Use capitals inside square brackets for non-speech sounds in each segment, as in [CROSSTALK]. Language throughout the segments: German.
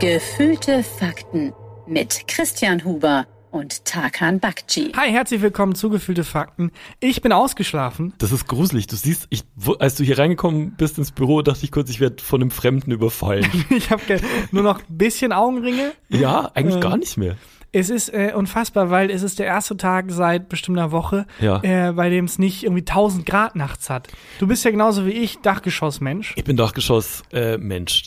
Gefühlte Fakten mit Christian Huber und Tarkan Bakci. Hi, herzlich willkommen zu Gefühlte Fakten. Ich bin ausgeschlafen. Das ist gruselig. Du siehst, ich, wo- als du hier reingekommen bist ins Büro, dachte ich kurz, ich werde von einem Fremden überfallen. [LAUGHS] Ich habe nur noch ein bisschen Augenringe. ja, eigentlich Ähm, gar nicht mehr. Es ist äh, unfassbar, weil es ist der erste Tag seit bestimmt einer Woche, Ja. äh, bei dem es nicht irgendwie 1000 Grad nachts hat. Du bist ja genauso wie ich Dachgeschossmensch. Ich bin Dachgeschoss äh,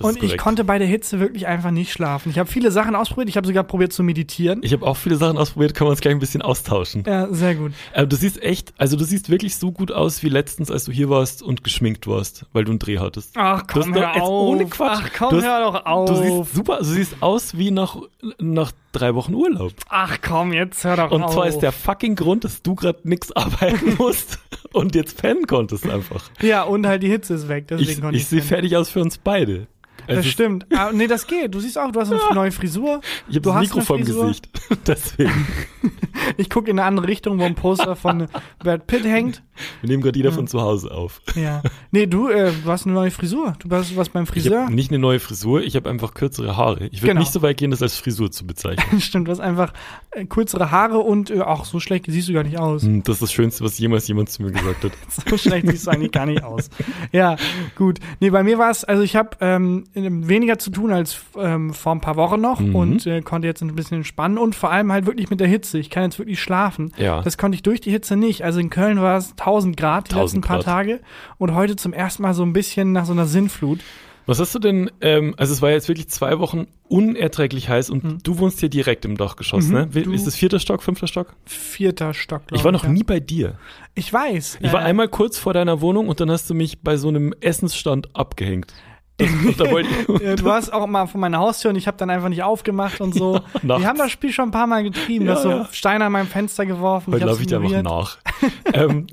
Und ich konnte bei der Hitze wirklich einfach nicht schlafen. Ich habe viele Sachen ausprobiert. Ich habe sogar probiert zu meditieren. Ich habe auch viele Sachen ausprobiert, können wir uns gleich ein bisschen austauschen. Ja, sehr gut. Aber du siehst echt, also du siehst wirklich so gut aus wie letztens, als du hier warst und geschminkt warst, weil du einen Dreh hattest. Ach komm, doch hör jetzt auf. ohne Quatsch. Ach komm, hast- hör doch auf. Du siehst super, du siehst aus wie nach, nach drei Wochen Urlaub. Ach komm, jetzt hör doch Und auf. zwar ist der fucking Grund, dass du gerade nix [LAUGHS] arbeiten musst und jetzt pennen konntest einfach. Ja, und halt die Hitze ist weg. Deswegen Ich, konnte ich sehe fertig aus für uns beide. Das Also, stimmt. Ah, nee, das geht. Du siehst auch, du hast eine neue Frisur. Ich habe du das hast Mikro Frisur. Gesicht. [LAUGHS] Deswegen. [LAUGHS] Ich gucke in eine andere Richtung, wo ein Poster von Brad Pitt hängt. Wir nehmen gerade jeder von zu Hause auf. Ja. Nee, du, äh, du hast eine neue Frisur. Du warst was beim Ich Friseur. habe nicht eine neue Frisur, ich habe einfach kürzere Haare. Ich würde Genau. nicht so weit gehen, das als Frisur zu bezeichnen. [LAUGHS] Stimmt, du hast einfach äh, kürzere Haare und äh, auch so schlecht siehst du gar nicht aus. Hm, Das ist das Schönste, was jemals jemand zu mir gesagt hat. So schlecht siehst du eigentlich gar nicht aus. Ja, gut. Nee, bei mir war es, also ich habe ähm, weniger zu tun als ähm, vor ein paar Wochen noch Mhm. und äh, konnte jetzt ein bisschen entspannen und vor allem halt wirklich mit der Hitze. Ich kann jetzt wirklich schlafen. Ja. Das konnte ich durch die Hitze nicht. Also in Köln war es 1000 Grad die 1000 letzten paar Grad. Tage und heute zum ersten Mal so ein bisschen nach so einer Sinnflut. Was hast du denn, ähm, also es war jetzt wirklich zwei Wochen unerträglich heiß und du wohnst hier direkt im Dachgeschoss, Mhm, ne? Ist es vierter Stock, fünfter Stock? Vierter Stock, glaub Ich war noch ja. nie bei dir. Ich weiß. Ich war äh, einmal kurz vor deiner Wohnung und dann hast du mich bei so einem Essensstand abgehängt. Das, und [LAUGHS] da wollte ich, äh, Du warst auch mal vor meiner Haustür und ich habe dann einfach nicht aufgemacht und so. nachts. [LAUGHS] Wir haben das Spiel schon ein paar Mal getrieben. Ja, du hast so ja. Steine an meinem Fenster geworfen. Heute laufe ich dir einfach nach. [LAUGHS] ähm,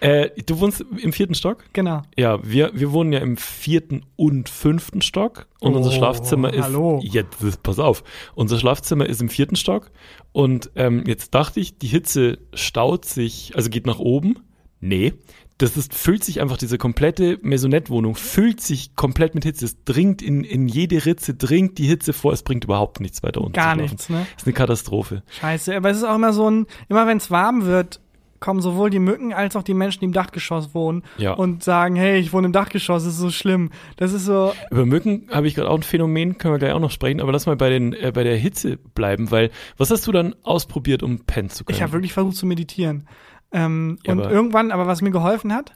äh, du wohnst im vierten Stock? Genau. Ja, wir, wir wohnen ja im vierten und fünften Stock und unser Oh, Schlafzimmer ist. hallo. Jetzt, das, pass auf. Unser Schlafzimmer ist im vierten Stock und ähm, jetzt dachte ich, die Hitze staut sich, also geht nach oben. Nee. Das ist, füllt sich einfach, diese komplette Maisonette-Wohnung füllt sich komplett mit Hitze. Es dringt in, in jede Ritze, dringt die Hitze vor. Es bringt überhaupt nichts weiter unten. Gar nichts, ne? Das ist eine Katastrophe. Scheiße. Aber es ist auch immer so ein, immer wenn es warm wird, kommen sowohl die Mücken als auch die Menschen, die im Dachgeschoss wohnen Ja. und sagen, hey, ich wohne im Dachgeschoss, das ist so schlimm. Das ist so, Über Mücken habe ich gerade auch ein Phänomen, können wir gleich auch noch sprechen, aber lass mal bei, den, äh, bei der Hitze bleiben, weil was hast du dann ausprobiert, um pennen zu können? ich habe wirklich versucht zu meditieren. Ähm, Ja, und aber- irgendwann, aber was mir geholfen hat,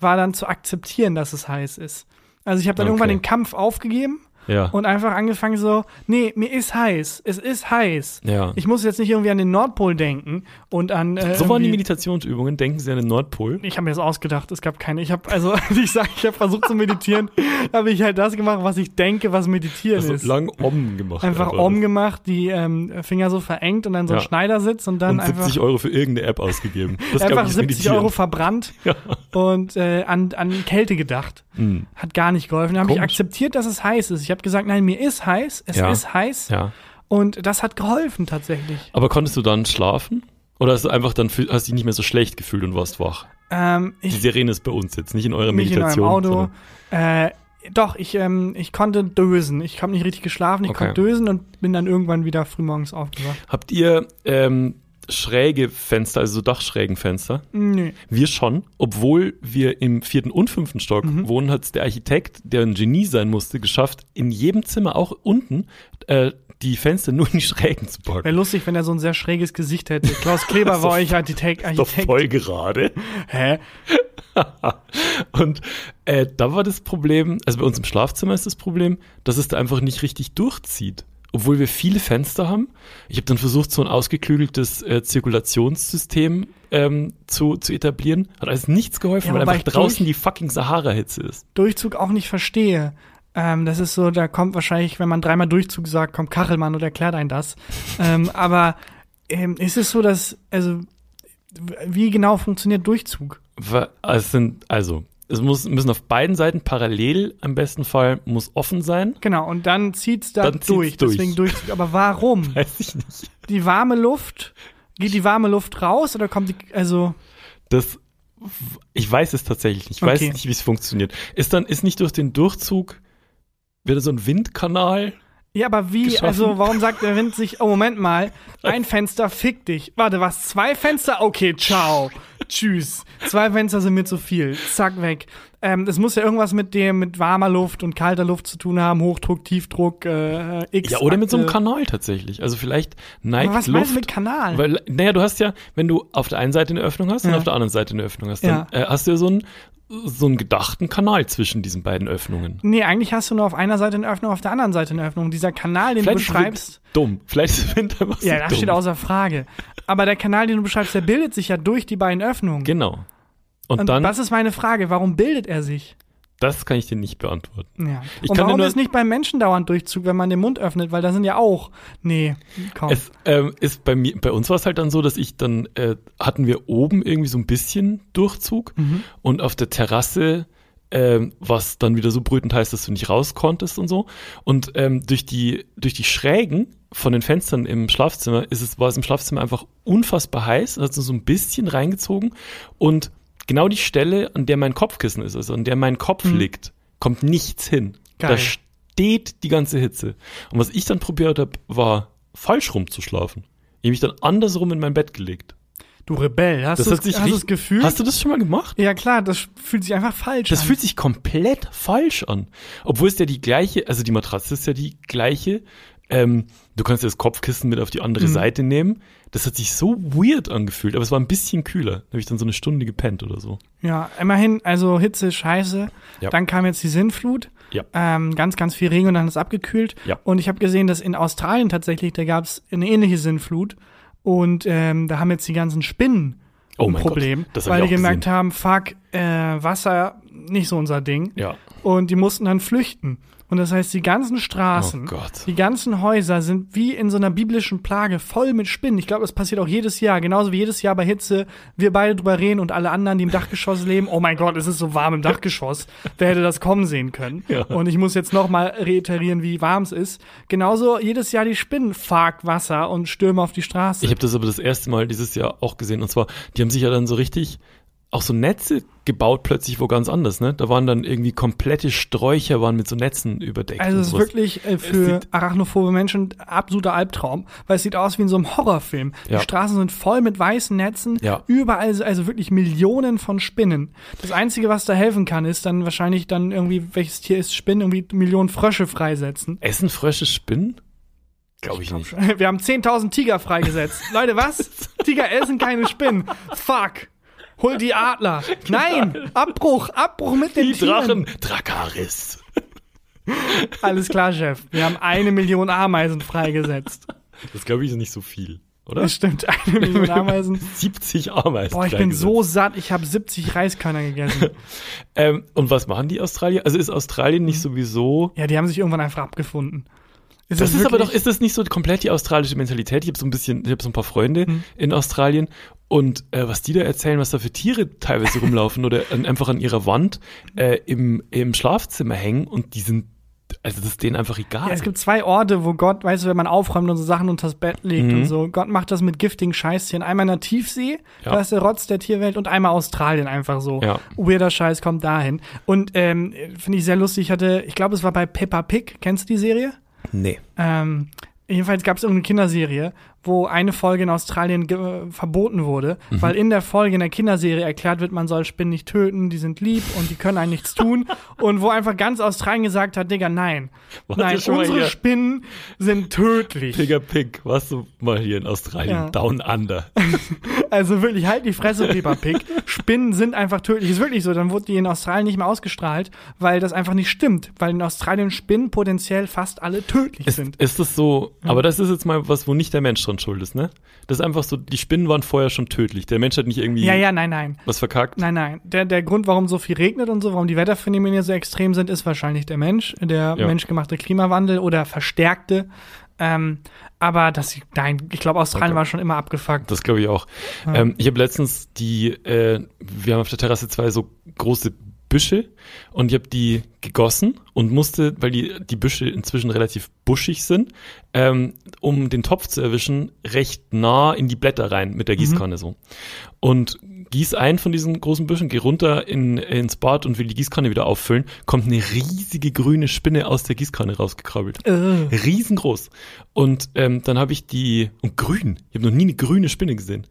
war dann zu akzeptieren, dass es heiß ist. Also ich habe dann Okay. irgendwann den Kampf aufgegeben ja. und einfach angefangen so, nee, mir ist heiß, es ist heiß. ja. Ich muss jetzt nicht irgendwie an den Nordpol denken und an äh, so waren die Meditationsübungen, denken Sie an den Nordpol. Ich habe mir das ausgedacht, es gab keine. Ich habe also [LAUGHS] ich sage, ich habe versucht zu meditieren, [LAUGHS] habe ich halt das gemacht, was ich denke, was meditieren Also ist. lang Om gemacht. einfach Om gemacht, die ähm, Finger so verengt und dann so ein Ja. Schneidersitz und dann und 70 einfach Euro für irgendeine App ausgegeben. [LAUGHS] Das einfach ich, ist 70 meditieren. Euro verbrannt Ja. und äh, an, an Kälte gedacht. Hm. Hat gar nicht geholfen. Dann habe ich akzeptiert, dass es heiß ist. Ich habe gesagt, nein, mir ist heiß, es Ja. ist heiß ja. und das hat geholfen tatsächlich. Aber konntest du dann schlafen? Oder hast du einfach dann hast dich nicht mehr so schlecht gefühlt und warst wach? Ähm, Die ich Sirene ist bei uns jetzt, nicht in eurer nicht in Meditation. eurem Auto. Äh, doch, ich, ähm, ich konnte dösen. Ich habe nicht richtig geschlafen, ich Okay. konnte dösen und bin dann irgendwann wieder frühmorgens aufgewacht. Habt ihr ähm, schräge Fenster, also so Dachschrägenfenster? Nö. Wir schon, obwohl wir im vierten und fünften Stock Mhm. wohnen, hat der Architekt, der ein Genie sein musste, geschafft, in jedem Zimmer, auch unten, äh, die Fenster nur in die Schrägen zu packen. Wäre lustig, wenn er so ein sehr schräges Gesicht hätte. Klaus Kleber war [LAUGHS] euch Architekt. Ist doch Architekt. voll gerade. Hä? [LAUGHS] Und äh, da war das Problem, also bei uns im Schlafzimmer ist das Problem, dass es da einfach nicht richtig durchzieht. Obwohl wir viele Fenster haben. Ich habe dann versucht, so ein ausgeklügeltes äh, Zirkulationssystem ähm, zu, zu etablieren. Hat alles nichts geholfen, Ja, weil einfach draußen durch- die fucking Sahara-Hitze ist. Durchzug auch nicht verstehe. Ähm, das ist so, da kommt wahrscheinlich, wenn man dreimal Durchzug sagt, kommt Kachelmann und erklärt einen das. [LAUGHS] ähm, aber ähm, ist es so, dass, also, wie genau funktioniert Durchzug? Wa- Es sind, also, es muss, müssen auf beiden Seiten parallel im besten Fall muss offen sein. Genau, und dann zieht's da Dann durch, durch. deswegen Durchzug. Aber warum? [LAUGHS] Weiß ich nicht. Die warme Luft, geht die warme Luft raus oder kommt die, also, Das, ich weiß es tatsächlich nicht. Ich weiß Okay. nicht, wie es funktioniert. Ist dann, ist nicht durch den Durchzug wieder so ein Windkanal Ja, aber wie? geschaffen. Also, warum sagt der Wind sich, oh, Moment mal, [LAUGHS] ein Fenster, fick dich. Warte, was? Zwei Fenster? Okay, ciao. Tschüss. Zwei Fenster sind mir zu viel. Zack, weg. Ähm, muss ja irgendwas mit dem, mit warmer Luft und kalter Luft zu tun haben. Hochdruck, Tiefdruck, äh, X. Ja, oder mit so einem Kanal tatsächlich. Also vielleicht neigt Aber was Luft. du mit Kanal? Weil, naja, du hast ja, wenn du auf der einen Seite eine Öffnung hast und Ja. auf der anderen Seite eine Öffnung hast, dann äh, hast du ja so einen, so einen gedachten Kanal zwischen diesen beiden Öffnungen. Nee, eigentlich hast du nur auf einer Seite eine Öffnung, auf der anderen Seite eine Öffnung. Dieser Kanal, den Vielleicht du ist beschreibst, dumm. Vielleicht ist einfach so ja, das dumm. steht außer Frage. Aber der Kanal, den du beschreibst, der bildet sich ja durch die beiden Öffnungen. Genau. Und, Und dann, das ist meine Frage, warum bildet er sich? Das kann ich dir nicht beantworten. Ja. Ich Und warum nur- ist nicht beim Menschen dauernd Durchzug, wenn man den Mund öffnet? Weil da sind ja auch. Nee, komm. Es ähm, ist bei mir, bei uns war es halt dann so, dass ich dann äh, hatten wir oben irgendwie so ein bisschen Durchzug Mhm. und auf der Terrasse ähm, was dann wieder so brütend heißt, dass du nicht raus konntest und so. Und ähm, durch die durch die Schrägen von den Fenstern im Schlafzimmer ist es war es im Schlafzimmer einfach unfassbar heiß, hat so ein bisschen reingezogen und genau die Stelle, an der mein Kopfkissen ist, also an der mein Kopf Mhm. liegt, kommt nichts hin. Geil. Da steht die ganze Hitze. Und was ich dann probiert habe, war falsch rum zu schlafen. Ich habe mich dann andersrum in mein Bett gelegt. du Rebell, hast Das du sich hast das Gefühl? Hast du das schon mal gemacht? ja klar, das fühlt sich einfach falsch Das an. fühlt sich komplett falsch an. Obwohl es ja die gleiche, also die Matratze ist ja die gleiche. Ähm, du kannst ja das Kopfkissen mit auf die andere Mhm. Seite nehmen. Das hat sich so weird angefühlt, aber es war ein bisschen kühler. Da habe ich dann so eine Stunde gepennt oder so. ja, immerhin, also Hitze scheiße. Ja. Dann kam jetzt die Sinnflut. Ja. Ähm, ganz, ganz viel Regen und dann ist es abgekühlt. Ja. Und ich habe gesehen, dass in Australien tatsächlich, da gab es eine ähnliche Sinnflut. Und ähm, da haben jetzt die ganzen Spinnen Oh ein Problem, Gott, das weil die gemerkt gesehen. haben, fuck, äh, Wasser, nicht so unser Ding. Ja. Und die mussten dann flüchten. Und das heißt, die ganzen Straßen, Oh Gott. die ganzen Häuser sind wie in so einer biblischen Plage voll mit Spinnen. Ich glaube, das passiert auch jedes Jahr, genauso wie jedes Jahr bei Hitze. Wir beide drüber reden und alle anderen, die im Dachgeschoss leben. Oh mein Gott, es ist so warm im Dachgeschoss. Wer hätte das kommen sehen können? Ja. Und ich muss jetzt noch mal reiterieren, wie warm es ist. Genauso jedes Jahr die Spinnen, Fuck, Wasser und Stürme auf die Straße. Ich habe das aber das erste Mal dieses Jahr auch gesehen. Und zwar, die haben sich ja dann so richtig auch so Netze gebaut plötzlich wo ganz anders, ne? Da waren dann irgendwie komplette Sträucher waren mit so Netzen überdeckt. Also es ist wirklich äh, für arachnophobe Menschen ein absoluter Albtraum, weil es sieht aus wie in so einem Horrorfilm. Ja. Die Straßen sind voll mit weißen Netzen, Ja. überall also- also wirklich Millionen von Spinnen. Das Einzige, was da helfen kann, ist dann wahrscheinlich dann irgendwie, welches Tier ist Spinnen, irgendwie Millionen Frösche freisetzen. Essen Frösche Spinnen? Glaube ich nicht. [LAUGHS] Wir haben 10.000 Tiger freigesetzt. Leute, was? [LAUGHS] Tiger essen keine Spinnen. Fuck. Hol die Adler. [LAUGHS] Nein, Abbruch, Abbruch mit den Die Tieren. Drachen, Drakaris. [LAUGHS] Alles klar, Chef. Wir haben eine Million Ameisen freigesetzt. Das glaube ich ist nicht so viel, oder? Das stimmt, eine Million [LAUGHS] Ameisen. 70 Ameisen. Boah, ich bin so satt, ich habe 70 Reiskörner gegessen. Ähm, und was machen die Australier? Also ist Australien nicht sowieso. Ja, die haben sich irgendwann einfach abgefunden. Ist Das ist aber doch, ist das nicht so komplett die australische Mentalität? Ich habe so ein bisschen, ich habe so ein paar Freunde Mhm. in Australien und äh, was die da erzählen, was da für Tiere teilweise rumlaufen oder an, einfach an ihrer Wand äh, im, im Schlafzimmer hängen und die sind, also das ist denen einfach egal. Ja, es gibt zwei Orte, wo Gott, weißt du, wenn man aufräumt und so Sachen unters Bett legt Mhm. und so. Gott macht das mit giftigen Scheißtieren. Einmal in der Tiefsee, Ja. da ist der Rotz der Tierwelt, und einmal Australien einfach so. Ja. Weirder Scheiß kommt dahin. Und ähm, finde ich sehr lustig. Ich hatte, ich glaube, es war bei Peppa Pig. Kennst du die Serie? Nee. Ähm, jedenfalls gab es irgendeine Kinderserie, wo eine Folge in Australien verboten wurde, Mhm. weil in der Folge in der Kinderserie erklärt wird, man soll Spinnen nicht töten, die sind lieb und die können einen nichts tun. [LAUGHS] und wo einfach ganz Australien gesagt hat, Digga, nein. Warte nein, unsere hier. Spinnen sind tödlich. Pigger Pig, warst du mal hier in Australien? Ja. Down Under. [LAUGHS] Also wirklich, halt die Fresse, Peppa Pig. Spinnen sind einfach tödlich. Ist wirklich so. Dann wurde die in Australien nicht mehr ausgestrahlt, weil das einfach nicht stimmt. Weil in Australien Spinnen potenziell fast alle tödlich Ist, sind. ist das so, aber das ist jetzt mal was, wo nicht der Mensch dran schuld ist, ne? Das ist einfach so, die Spinnen waren vorher schon tödlich. Der Mensch hat nicht irgendwie Ja, ja, nein, nein. was verkackt. Nein, nein. Der, der Grund, warum so viel regnet und so, warum die Wetterphänomene so extrem sind, ist wahrscheinlich der Mensch, der Ja. menschgemachte Klimawandel oder verstärkte. Ähm, aber das, nein, ich glaube, Australien Okay. war schon immer abgefuckt. Das glaube ich auch. Ähm, ich habe letztens die, äh, wir haben auf der Terrasse zwei so große Büsche und ich habe die gegossen und musste, weil die, die Büsche inzwischen relativ buschig sind, ähm, um den Topf zu erwischen, recht nah in die Blätter rein mit der Gießkanne so. Und gieß einen von diesen großen Büschen, geh runter in, ins Bad und will die Gießkanne wieder auffüllen, kommt eine riesige grüne Spinne aus der Gießkanne rausgekrabbelt. Äh. Riesengroß. Und ähm, dann habe ich die, und grün, ich habe noch nie eine grüne Spinne gesehen.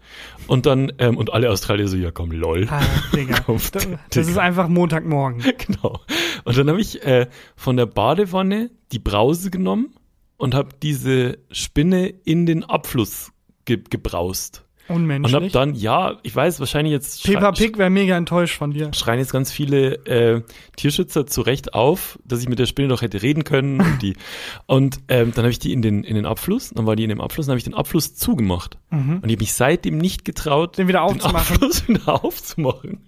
Und dann, ähm, und alle Australier so, ja komm, lol. Ah, Digga. [LAUGHS] Kopf, Das, Digga. das ist einfach Montagmorgen. [LAUGHS] Genau. Und dann habe ich äh, von der Badewanne die Brause genommen und habe diese Spinne in den Abfluss ge gebraust. Und habe Unmenschlich. dann, ja, ich weiß, wahrscheinlich jetzt Peppa Pig wäre mega enttäuscht von dir. schreien jetzt ganz viele äh, Tierschützer zu Recht auf, dass ich mit der Spinne doch hätte reden können. Und, die, [LAUGHS] und ähm, dann habe ich die in den, in den Abfluss, dann war die in dem Abfluss, dann habe ich den Abfluss zugemacht. Und ich habe mich seitdem nicht getraut, Mhm. Den wieder den aufzumachen. Abfluss [LAUGHS] wieder aufzumachen.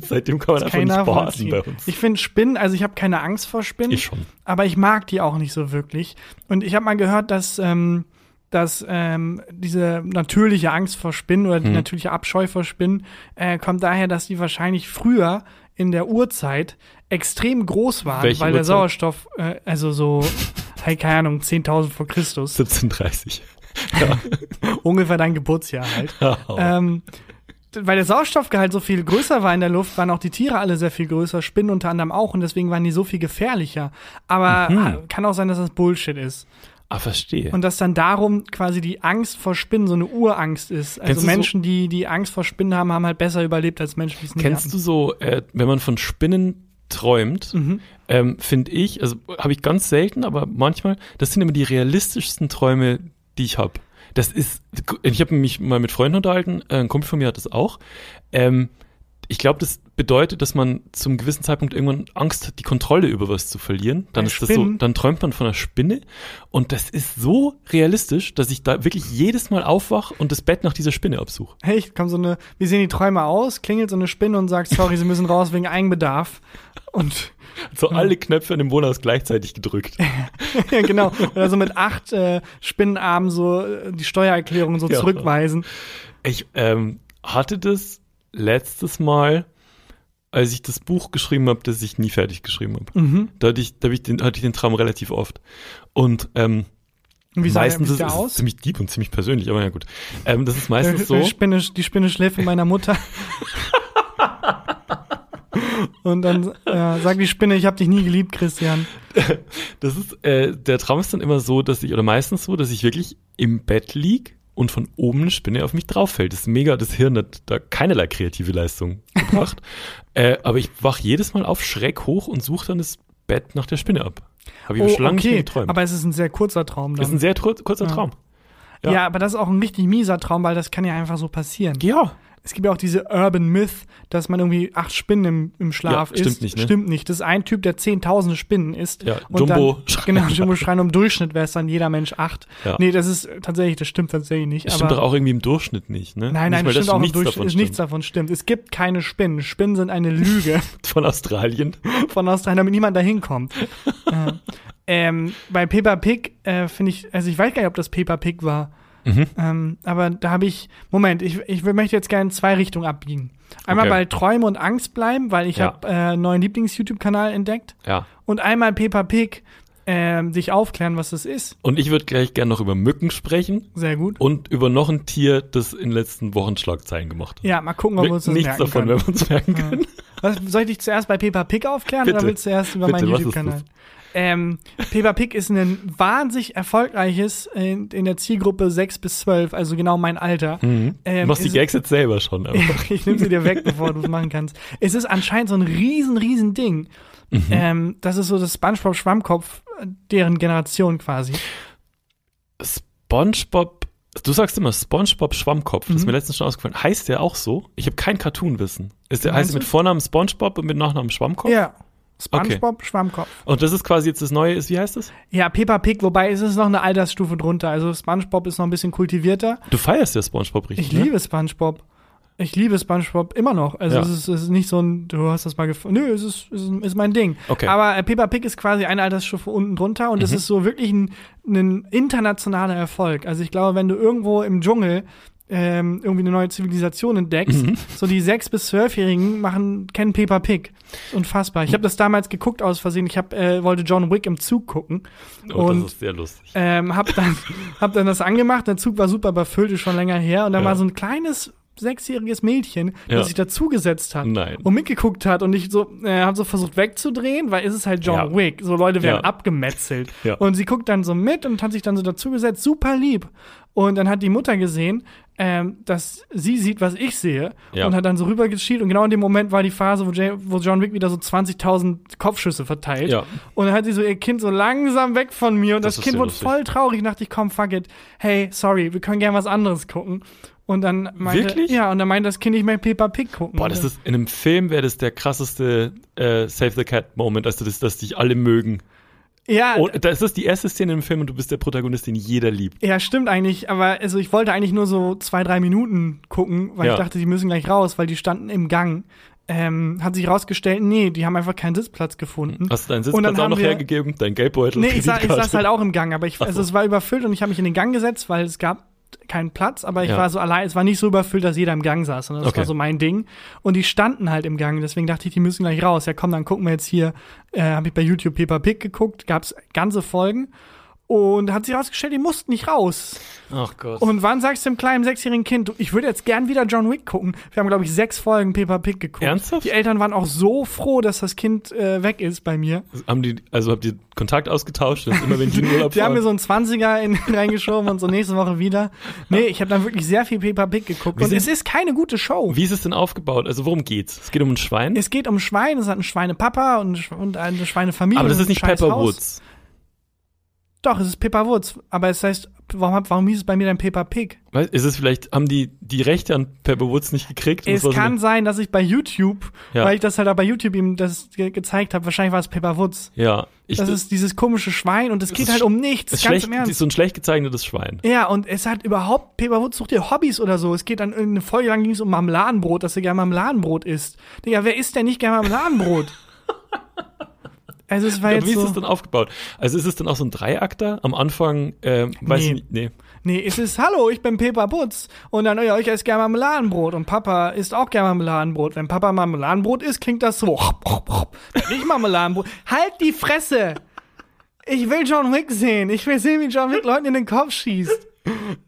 Seitdem kann man einfach nicht baden bei uns. Ich finde Spinnen, also ich habe keine Angst vor Spinnen. Ich schon. aber ich mag die auch nicht so wirklich. Und ich habe mal gehört, dass, ähm, dass ähm, diese natürliche Angst vor Spinnen oder die Hm. natürliche Abscheu vor Spinnen äh, kommt daher, dass die wahrscheinlich früher in der Urzeit extrem groß waren, Welche weil der Uhrzeit? Sauerstoff, äh, also so, hey, keine Ahnung, 10.000 vor Christus, 1730. [LAUGHS] ungefähr dein Geburtsjahr halt. ähm, weil der Sauerstoffgehalt so viel größer war in der Luft, waren auch die Tiere alle sehr viel größer, Spinnen unter anderem auch und deswegen waren die so viel gefährlicher. Aber Mhm. kann auch sein, dass das Bullshit ist. Ah, verstehe. Und dass dann darum quasi die Angst vor Spinnen so eine Urangst ist. Kennst Also so- Menschen, die die Angst vor Spinnen haben, haben halt besser überlebt als Menschen, die es nicht Kennst du so, äh, wenn man von Spinnen träumt, Mhm. ähm, finde ich, also habe ich ganz selten, aber manchmal, das sind immer die realistischsten Träume, die ich habe. Das ist, ich habe mich mal mit Freunden unterhalten, äh, ein Kumpel von mir hat das auch. Ähm, ich glaube, das bedeutet, dass man zum gewissen Zeitpunkt irgendwann Angst hat, die Kontrolle über was zu verlieren. Dann Bei ist das so, dann träumt man von einer Spinne und das ist so realistisch, dass ich da wirklich jedes Mal aufwach und das Bett nach dieser Spinne absuche. Hey, kommt so eine, wie sehen die Träume aus? Klingelt so eine Spinne und sagt, sorry, sie müssen raus wegen Eigenbedarf. Und [LAUGHS] So alle Knöpfe in dem Wohnhaus gleichzeitig gedrückt. [LAUGHS] ja, genau. Oder so mit acht äh, Spinnenarmen so äh, die Steuererklärung so Ja. zurückweisen. Ich ähm, hatte das letztes Mal, als ich das Buch geschrieben habe, das ich nie fertig geschrieben habe. Mhm. Da, hatte ich, da hatte, ich den, hatte ich den Traum relativ oft. Und ähm, Und wie sah der, wie meistens ist aus? ziemlich deep und ziemlich persönlich, aber ja gut. Ähm, das ist meistens Die so. Spinne, die Spinne schläft mit meiner Mutter. [LAUGHS] Und dann äh, sagt die Spinne, ich habe dich nie geliebt, Christian. Das ist, äh, der Traum ist dann immer so, dass ich, oder meistens so, dass ich wirklich im Bett lieg und von oben eine Spinne auf mich drauf fällt. Das ist mega, das Hirn hat da keinerlei kreative Leistung gebracht. [LAUGHS] äh, aber ich wach jedes Mal auf, schräg hoch und suche dann das Bett nach der Spinne ab. Habe ich Oh, schon lange nicht mehr okay, geträumt. aber es ist ein sehr kurzer Traum das ist ein dann. sehr kur- kurzer Ja. Traum. Ja. ja. aber das ist auch ein richtig mieser Traum, weil das kann ja einfach so passieren. Ja. Es gibt ja auch diese Urban Myth, dass man irgendwie acht Spinnen im, im Schlaf Ja, stimmt isst. nicht, ne? Stimmt nicht. Das ist ein Typ, der zehntausende Spinnen isst. Ja, Und Jumbo Dann, genau, Jumbo schreien im Durchschnitt wäre es dann jeder Mensch acht. Ja. Nee, das ist tatsächlich, das stimmt tatsächlich nicht. Das aber stimmt doch auch irgendwie im Durchschnitt nicht, ne? Nein, nein, nicht das stimmt auch im nichts Durchschnitt. davon Ist nichts stimmt. davon stimmt. Es gibt keine Spinnen. Spinnen sind eine Lüge [LAUGHS] Von Australien. [LAUGHS] von Australien, damit niemand da hinkommt. [LAUGHS] äh, ähm, bei Peppa Pig äh, finde ich, also ich weiß gar nicht, ob das Peppa Pig war. Mhm. Ähm, aber da habe ich, Moment, ich, ich möchte jetzt gerne in zwei Richtungen abbiegen. Einmal Okay. bei Träume und Angst bleiben, weil ich Ja. habe äh, einen neuen Lieblings-YouTube-Kanal entdeckt. Ja. Und einmal Peppa Pig ähm, sich aufklären, was das ist. Und ich würde gleich gerne noch über Mücken sprechen Sehr gut. und über noch ein Tier, das in den letzten Wochen Schlagzeilen gemacht hat. Ja, mal gucken, ob wir uns das Nichts merken davon, können. wenn wir uns merken können. [LAUGHS] Was, soll ich dich zuerst bei Peppa Pig aufklären Bitte. oder willst du erst über Bitte, meinen YouTube-Kanal? Ähm, Peppa Pig ist ein wahnsinnig erfolgreiches in, in der Zielgruppe 6 bis 12, also genau mein Alter. Mhm. du Ähm, machst die Gags jetzt selber schon. [LAUGHS] Ich nehme sie dir weg, bevor du es machen kannst. Es ist anscheinend so ein riesen, riesen Ding. Mhm. Ähm, das ist so das SpongeBob Schwammkopf, äh, deren Generation quasi. SpongeBob, du sagst immer SpongeBob Schwammkopf, das ist Mhm. mir letztens schon ausgefallen. Heißt der auch so? Ich habe kein Cartoon-Wissen. Ist der, heißt er mit? Vornamen SpongeBob und mit Nachnamen Schwammkopf? Ja. SpongeBob Schwammkopf. Und das ist quasi jetzt das Neue, ist, wie heißt das? Ja, Peppa Pig, wobei es ist noch eine Altersstufe drunter. Also SpongeBob ist noch ein bisschen kultivierter. Du feierst ja SpongeBob richtig. Ich ne? liebe SpongeBob. Ich liebe SpongeBob immer noch. Also Ja. es, ist, es ist nicht so ein, du hast das mal gefunden. Nö, es ist, es ist, mein Ding. Okay. Aber äh, Peppa Pig ist quasi eine Altersstufe unten drunter und es Mhm. ist so wirklich ein, ein internationaler Erfolg. Also ich glaube, wenn du irgendwo im Dschungel ähm, irgendwie eine neue Zivilisation entdeckst, Mhm. so die sechs bis zwölfjährigen machen kennen Peppa Pig. Unfassbar. Ich habe das damals geguckt aus Versehen. Ich hab, äh, wollte John Wick im Zug gucken Oh, und das ist sehr lustig. ähm, hab dann [LAUGHS] hab dann das angemacht. Der Zug war super überfüllt, ist schon länger her und da Ja. war so ein kleines sechsjähriges Mädchen, Ja. das sich dazugesetzt hat Nein. und mitgeguckt hat und ich so, äh, hat so versucht wegzudrehen, weil es ist halt John Ja. Wick. So Leute werden Ja. abgemetzelt. Und sie guckt dann so mit und hat sich dann so dazugesetzt, super lieb. Und dann hat die Mutter gesehen, ähm, dass sie sieht, was ich sehe Ja. und hat dann so rübergeschielt und genau in dem Moment war die Phase, wo, Jay, wo John Wick wieder so 20.000 Kopfschüsse verteilt. Ja. Und dann hat sie so ihr Kind so langsam weg von mir und das, Das Kind wurde lustig. voll traurig. Ich dachte, ich komm, fuck it. Hey, sorry, wir können gerne was anderes gucken. Und dann meinte, Wirklich? ja, und dann meinte das Kind, ich möchte Peppa Pig gucken. Boah, das ist in einem Film wäre das der krasseste äh, Save the Cat Moment, also das, dass dich alle mögen. Ja, Und das ist die erste Szene im Film und du bist der Protagonist, den jeder liebt. Ja, stimmt eigentlich, aber also ich wollte eigentlich nur so zwei, drei Minuten gucken, weil Ja. ich dachte, die müssen gleich raus, weil die standen im Gang. Ähm, hat sich rausgestellt, nee, die haben einfach keinen Sitzplatz gefunden. Hast du deinen Sitzplatz auch noch wir- hergegeben, dein Geldbeutel? Nee, ich, sa ich saß halt auch im Gang, aber ich, also so. es war überfüllt und ich habe mich in den Gang gesetzt, weil es gab keinen Platz, aber ich Ja. war so allein, es war nicht so überfüllt, dass jeder im Gang saß, sondern das Okay. war so mein Ding. Und die standen halt im Gang, deswegen dachte ich, die müssen gleich raus. Ja, komm, dann gucken wir jetzt hier, äh, habe ich bei YouTube Peppa Pig geguckt, gab's ganze Folgen und hat sich herausgestellt, die mussten nicht raus. Ach Gott. Und wann sagst du dem kleinen sechsjährigen Kind, ich würde jetzt gern wieder John Wick gucken? Wir haben, glaube ich, sechs Folgen Peppa Pig geguckt. Ernsthaft? Die Eltern waren auch so froh, dass das Kind äh, weg ist bei mir. haben die, also habt ihr Kontakt ausgetauscht? Und immer wenn die in Urlaub [LAUGHS] Die haben mir so einen 20er in, [LAUGHS] reingeschoben und so nächste Woche wieder. Nee, ich habe dann wirklich sehr viel Peppa Pig geguckt. Wie Und sind- es ist keine gute Show. Wie ist es denn aufgebaut? Also worum geht's? Es geht um ein Schwein? Es geht um Schwein, es hat einen Schweinepapa und, und eine Schweinefamilie. aber das ist nicht ein Pepper. Woods. Doch, es ist Peppa Woods. Aber es heißt, warum, warum hieß es bei mir dann Peppa Pig? Ist es vielleicht, haben die die Rechte an Pepper Woods nicht gekriegt? Es kann eine- sein, dass ich bei YouTube, Ja. weil ich das halt auch bei YouTube ihm das ge gezeigt habe, wahrscheinlich war es Peppa Woods. Ja. Ich, Das ist dieses komische Schwein und es geht ist halt um nichts, ist ganz schlecht, im ist Ernst. so ein schlecht gezeichnetes Schwein. Ja, und es hat überhaupt, Pepper Woods sucht dir Hobbys oder so. Es geht dann eine Folge lang ging es um Marmeladenbrot, dass er gerne Marmeladenbrot isst. Digga, wer isst denn nicht gerne Marmeladenbrot? [LAUGHS] also es war jetzt wie ist so, es denn aufgebaut? Also ist es dann auch so ein Dreiakter? Am Anfang, äh, weiß Nee. ich nee. nee, es ist, hallo, ich bin Peppa Woods und dann, ja, ich esse gerne Marmeladenbrot und Papa isst auch gerne Marmeladenbrot. Wenn Papa Marmeladenbrot isst, klingt das so, [LAUGHS] nicht Marmeladenbrot. [LAUGHS] Halt die Fresse! Ich will John Wick sehen. Ich will sehen, wie John Wick Leuten in den Kopf schießt.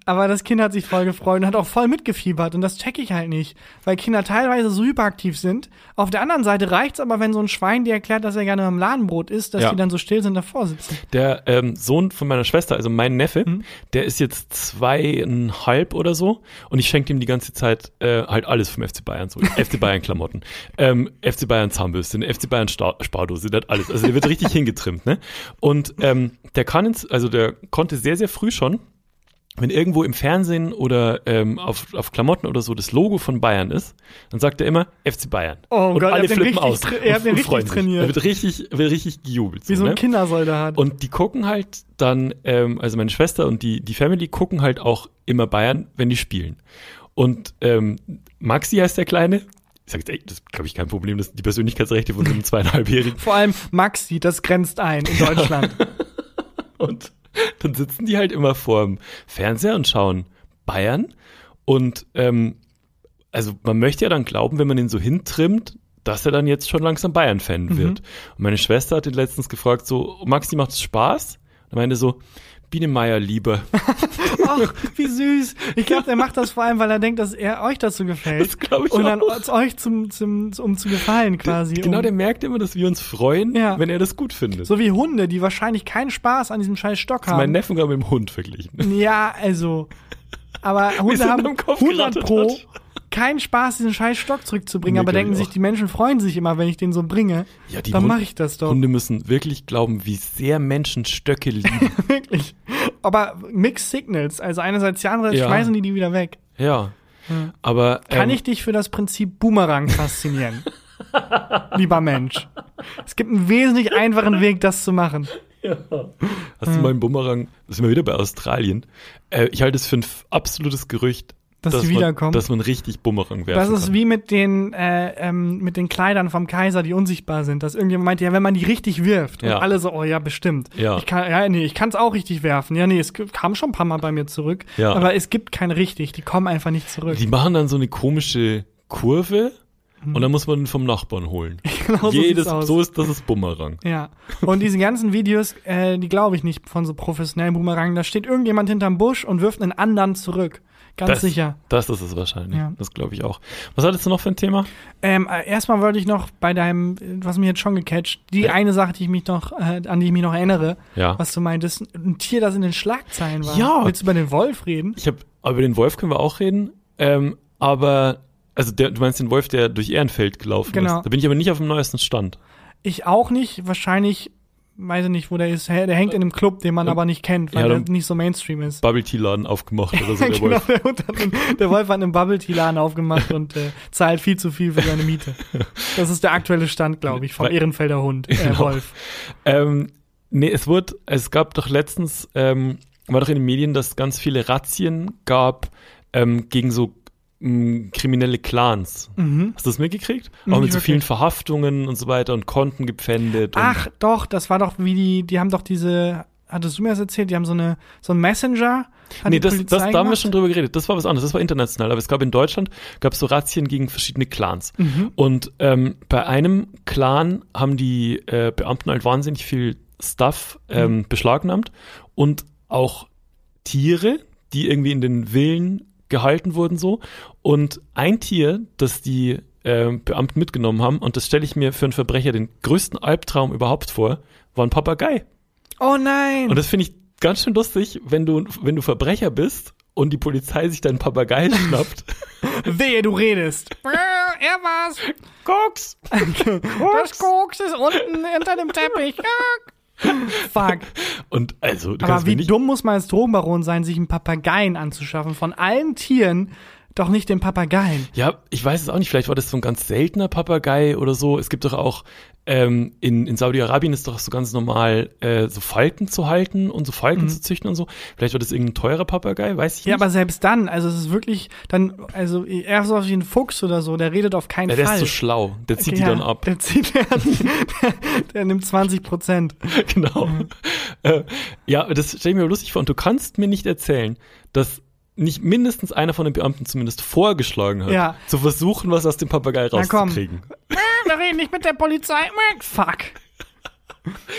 Aber das Kind hat sich voll gefreut und hat auch voll mitgefiebert und das check ich halt nicht, weil Kinder teilweise so hyperaktiv sind. Auf der anderen Seite reicht's aber, wenn so ein Schwein dir erklärt, dass er gerne am Ladenbrot isst, dass Ja. die dann so still sind davor sitzen. Der ähm, Sohn von meiner Schwester, also mein Neffe, Mhm. der ist jetzt zweieinhalb oder so und ich schenke ihm die ganze Zeit äh, halt alles vom FC Bayern, so [LAUGHS] FC Bayern Klamotten, ähm, FC Bayern Zahnbürste, FC Bayern Sta Spardose, der hat alles. Also der wird richtig [LAUGHS] hingetrimmt, ne? Und ähm, der kann ins, also der konnte sehr, sehr früh schon, wenn irgendwo im Fernsehen oder ähm, auf, auf Klamotten oder so das Logo von Bayern ist, dann sagt er immer FC Bayern. Oh und Gott, alle flippen richtig aus. ihr habt den [LAUGHS] richtig trainiert. Er wird richtig, wird richtig gejubelt. Wie so ein ne? Kindersoldat. Und die gucken halt dann, ähm, also meine Schwester und die, die Family gucken halt auch immer Bayern, wenn die spielen. Und ähm, Maxi heißt der Kleine. Ich sag jetzt, ey, das ist, glaube ich, kein Problem, das sind die Persönlichkeitsrechte von einem [LAUGHS] zweieinhalbjährigen. Vor allem Maxi, das grenzt ein in Deutschland. [LAUGHS] Und dann sitzen die halt immer vorm Fernseher und schauen Bayern. Und ähm, also man möchte ja dann glauben, wenn man ihn so hintrimmt, dass er dann jetzt schon langsam Bayern-Fan wird. Und meine Schwester hat ihn letztens gefragt, so, Maxi, macht es Spaß? Und er meinte so, Biene Meier lieber. [LAUGHS] Ach, wie süß. Ich glaube, der macht das vor allem, weil er denkt, dass er euch dazu gefällt. Das glaub ich Und dann auch. euch zum, zum, um zu gefallen quasi. Genau, um, der merkt immer, dass wir uns freuen, Ja. wenn er das gut findet. so wie Hunde, die wahrscheinlich keinen Spaß an diesem scheiß Stock das ist mein haben. Neffen gerade mit dem Hund verglichen. Ja, also. Aber [LAUGHS] Hunde haben am Kopf 100 gerattert pro hat. Keinen Spaß, diesen scheiß Stock zurückzubringen. Nee, aber denken ich sich, die Menschen freuen sich immer, wenn ich den so bringe. Ja, die Dann mache ich das doch. Hunde müssen wirklich glauben, wie sehr Menschen Stöcke lieben. [LAUGHS] Wirklich. Aber Mixed Signals. Also einerseits ja, andererseits Ja. schmeißen die die wieder weg. ja. Aber Kann ähm, ich dich für das Prinzip Boomerang faszinieren? [LAUGHS] Lieber Mensch. Es gibt einen wesentlich einfachen Weg, das zu machen. Hast du meinen Bumerang, das sind wir wieder bei Australien. Äh, ich halte es für ein absolutes Gerücht, Dass die man, wiederkommen. dass man richtig Bumerang werfen Das ist kann. wie mit den, äh, ähm, mit den Kleidern vom Kaiser, die unsichtbar sind. Dass irgendjemand meint, ja, wenn man die richtig wirft. Und Ja. alle so, oh ja, bestimmt. Ja. Ich kann, ja, nee, ich kann es auch richtig werfen. Ja, nee, es kam schon ein paar Mal bei mir zurück. Ja. Aber es gibt kein richtig. Die kommen einfach nicht zurück. Die machen dann so eine komische Kurve und dann muss man ihn vom Nachbarn holen. [LAUGHS] Genau so Jedes, aus. so ist das ist Bumerang. Ja. Und diese ganzen Videos, äh, die glaube ich nicht von so professionellen Boomerang. Da steht irgendjemand hinterm Busch und wirft einen anderen zurück. Ganz das, sicher. Das ist es wahrscheinlich. Ja. Das glaube ich auch. Was hattest du noch für ein Thema? Ähm, äh, erstmal wollte ich noch bei deinem, was mir jetzt schon gecatcht, die Ja. eine Sache, die ich mich noch, äh, an die ich mich noch erinnere, Ja. was du meintest, ein Tier, das in den Schlagzeilen war. Ja. Willst du über den Wolf reden? Ich habe, über den Wolf können wir auch reden. Ähm, aber, also der, du meinst den Wolf, der durch Ehrenfeld gelaufen Genau. ist. Da bin ich aber nicht auf dem neuesten Stand. Ich auch nicht, wahrscheinlich, weiß ich nicht, wo der ist. Der hängt in einem Club, den man Ja. aber nicht kennt, weil Ja, der nicht so Mainstream ist. Bubble Tea Laden aufgemacht oder so, der [LAUGHS] genau, Wolf. der, hat einen- der Wolf hat einen Bubble Tea Laden aufgemacht und äh, zahlt viel zu viel für seine Miete. Das ist der aktuelle Stand, glaube ich, vom Weil- Ehrenfelder Hund, äh, Genau. Wolf. Ähm, nee, es wurde, es gab doch letztens, ähm, war doch in den Medien, dass es ganz viele Razzien gab ähm, gegen so mh, kriminelle Clans. Mhm. Hast du das mitgekriegt? Nicht Auch mit so vielen Verhaftungen und so weiter und Konten gepfändet. Ach, doch, das war doch wie die, die haben doch diese, hattest du mir das erzählt, die haben so eine, so einen Messenger. Nee, das, das, da haben wir schon drüber geredet. Das war was anderes, das war international. Aber es gab in Deutschland, gab es so Razzien gegen verschiedene Clans. Mhm. Und ähm, bei einem Clan haben die äh, Beamten halt wahnsinnig viel Stuff ähm, beschlagnahmt und auch Tiere, die irgendwie in den Villen gehalten wurden so. Und ein Tier, das die ähm, Beamten mitgenommen haben, und das stelle ich mir für einen Verbrecher den größten Albtraum überhaupt vor, war ein Papagei. Oh nein! Und das finde ich ganz schön lustig, wenn du, wenn du Verbrecher bist und die Polizei sich deinen Papagei [LAUGHS] schnappt. Wehe, du redest. [LAUGHS] er war's. Koks! [LAUGHS] Das Koks ist unten hinter dem Teppich. [LAUGHS] Fuck. Und also, Aber wie dumm muss man als Drogenbaron sein, sich einen Papageien anzuschaffen? Von allen Tieren doch nicht den Papageien. Ja, ich weiß es auch nicht. Vielleicht war das so ein ganz seltener Papagei oder so. Es gibt doch auch ähm, in, in Saudi-Arabien ist doch so ganz normal, äh, so Falken zu halten und so Falken zu züchten und so. Vielleicht war das irgendein teurer Papagei, weiß ich Mhm. Ja, nicht. aber selbst dann, also es ist wirklich, dann, also er ist so wie ein Fuchs oder so, der redet auf keinen ja, der Fall. ist so schlau. Der zieht ja, die dann ab. Der, zieht, der, [LAUGHS] der, der nimmt 20 Prozent. [LAUGHS] genau. Mhm. Äh, ja, das stelle ich mir lustig vor. Und du kannst mir nicht erzählen, dass nicht mindestens einer von den Beamten zumindest vorgeschlagen hat, Ja. zu versuchen, was aus dem Papagei Na komm. [LAUGHS] Wir reden nicht mit der Polizei. Fuck.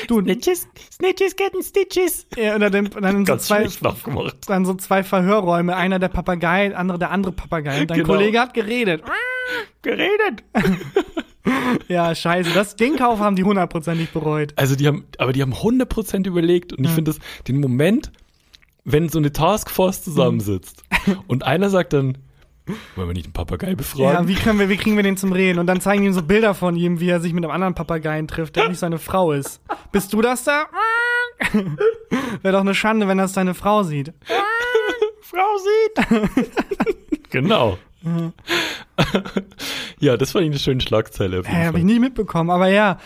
Du, Snitches, Snitches getting Stitches. ja, oder dann, dann so Ganz zwei, dann so zwei Verhörräume, einer der Papagei, andere der andere Papagei. Und dein Genau. Kollege hat geredet. Geredet. [LAUGHS] Ja, scheiße. Das den Kauf haben die hundertprozentig bereut. Also die haben, aber die haben 100% überlegt und ich finde das, den Moment, wenn so eine Taskforce zusammensitzt [LAUGHS] und einer sagt dann, wollen wir nicht einen Papagei Ja, befragen? wie können wir, wie kriegen wir den zum Reden? Und dann zeigen ihm so Bilder von ihm, wie er sich mit einem anderen Papageien trifft, der nicht seine Frau ist. Bist du das da? [LAUGHS] Wäre doch eine Schande, wenn das deine Frau sieht. [LAUGHS] Frau sieht. [LAUGHS] genau. Ja, das fand ich eine schöne Schlagzeile. Auf jeden Hä, hab Fall. ich nie mitbekommen. Aber ja,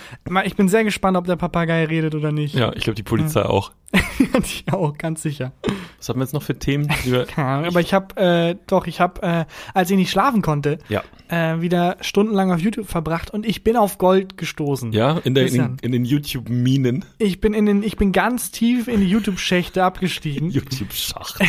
ich bin sehr gespannt, ob der Papagei redet oder nicht. Ja, ich glaube, die Polizei auch. [LAUGHS] ich auch, ganz sicher. Was haben wir jetzt noch für Themen? die [LAUGHS] Ahnung, aber ich habe, äh, doch, ich habe, äh, als ich nicht schlafen konnte, ja. äh, wieder stundenlang auf YouTube verbracht und ich bin auf Gold gestoßen. Ja, in, der, in, in den YouTube-Minen. Ich bin in den, ich bin ganz tief in die YouTube-Schächte abgestiegen [LAUGHS] YouTube-Schacht.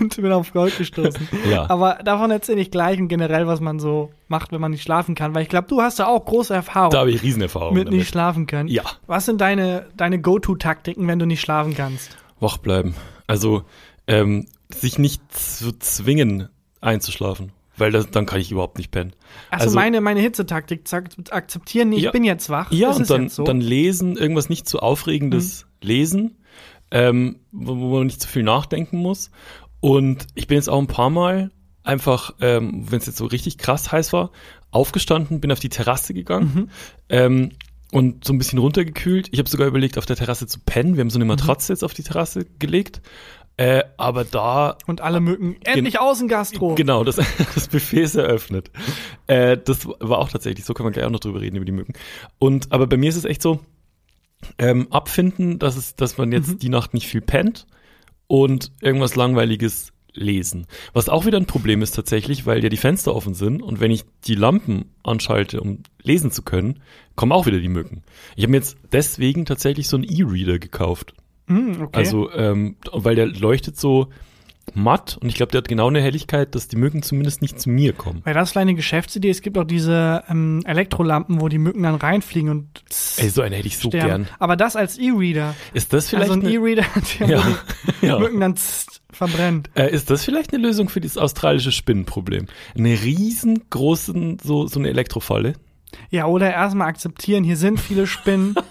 und bin auf Gold gestoßen. Ja. Aber davon erzähle ich gleich und generell, was man so macht, wenn man nicht schlafen kann, weil ich glaube, du hast ja auch große Erfahrung Da habe ich Riesenerfahrung mit damit. nicht schlafen können. Ja. Was sind deine, deine Go-To-Taktiken, wenn du nicht schlafen kannst? Wach bleiben. Also, ähm, sich nicht zu zwingen, einzuschlafen. Weil das, dann kann ich überhaupt nicht pennen. Also, Also- meine, meine Hitzetaktik, akzeptieren, nee, ich Ja. bin jetzt wach. Ja, das und dann, so. dann lesen, irgendwas nicht zu aufregendes lesen, ähm, wo, wo man nicht zu viel nachdenken muss. Und ich bin jetzt auch ein paar Mal einfach, ähm, wenn es jetzt so richtig krass heiß war, aufgestanden, bin auf die Terrasse gegangen ähm, und so ein bisschen runtergekühlt. Ich habe sogar überlegt, auf der Terrasse zu pennen. Wir haben so eine Matratze jetzt auf die Terrasse gelegt. Äh, aber da und alle Mücken, endlich Außengastro. Genau, das, [LAUGHS] das Buffet ist eröffnet. Äh, das war auch tatsächlich, so kann man gleich auch noch drüber reden, über die Mücken. Und, aber bei mir ist es echt so, ähm, abfinden, dass, es, dass man jetzt die Nacht nicht viel pennt und irgendwas Langweiliges lesen. Was auch wieder ein Problem ist tatsächlich, weil ja die Fenster offen sind und wenn ich die Lampen anschalte, um lesen zu können, kommen auch wieder die Mücken. Ich habe mir jetzt deswegen tatsächlich so einen E-Reader gekauft. Hm, okay. Also, ähm, weil der leuchtet so matt und ich glaube, der hat genau eine Helligkeit, dass die Mücken zumindest nicht zu mir kommen. Weil das ist eine Geschäftsidee. Es gibt auch diese ähm, Elektrolampen, wo die Mücken dann reinfliegen und Ey, so eine hätte ich so sterben. gern. Aber das als E-Reader. Ist das vielleicht Also ein eine, E-Reader, [LAUGHS] der Ja, die [LAUGHS] ja. Mücken dann verbrennt. äh, ist das vielleicht eine Lösung für dieses australische Spinnenproblem? Eine riesengroßen, so, so eine Elektrofalle? Ja, oder erstmal akzeptieren, hier sind viele Spinnen. [LAUGHS]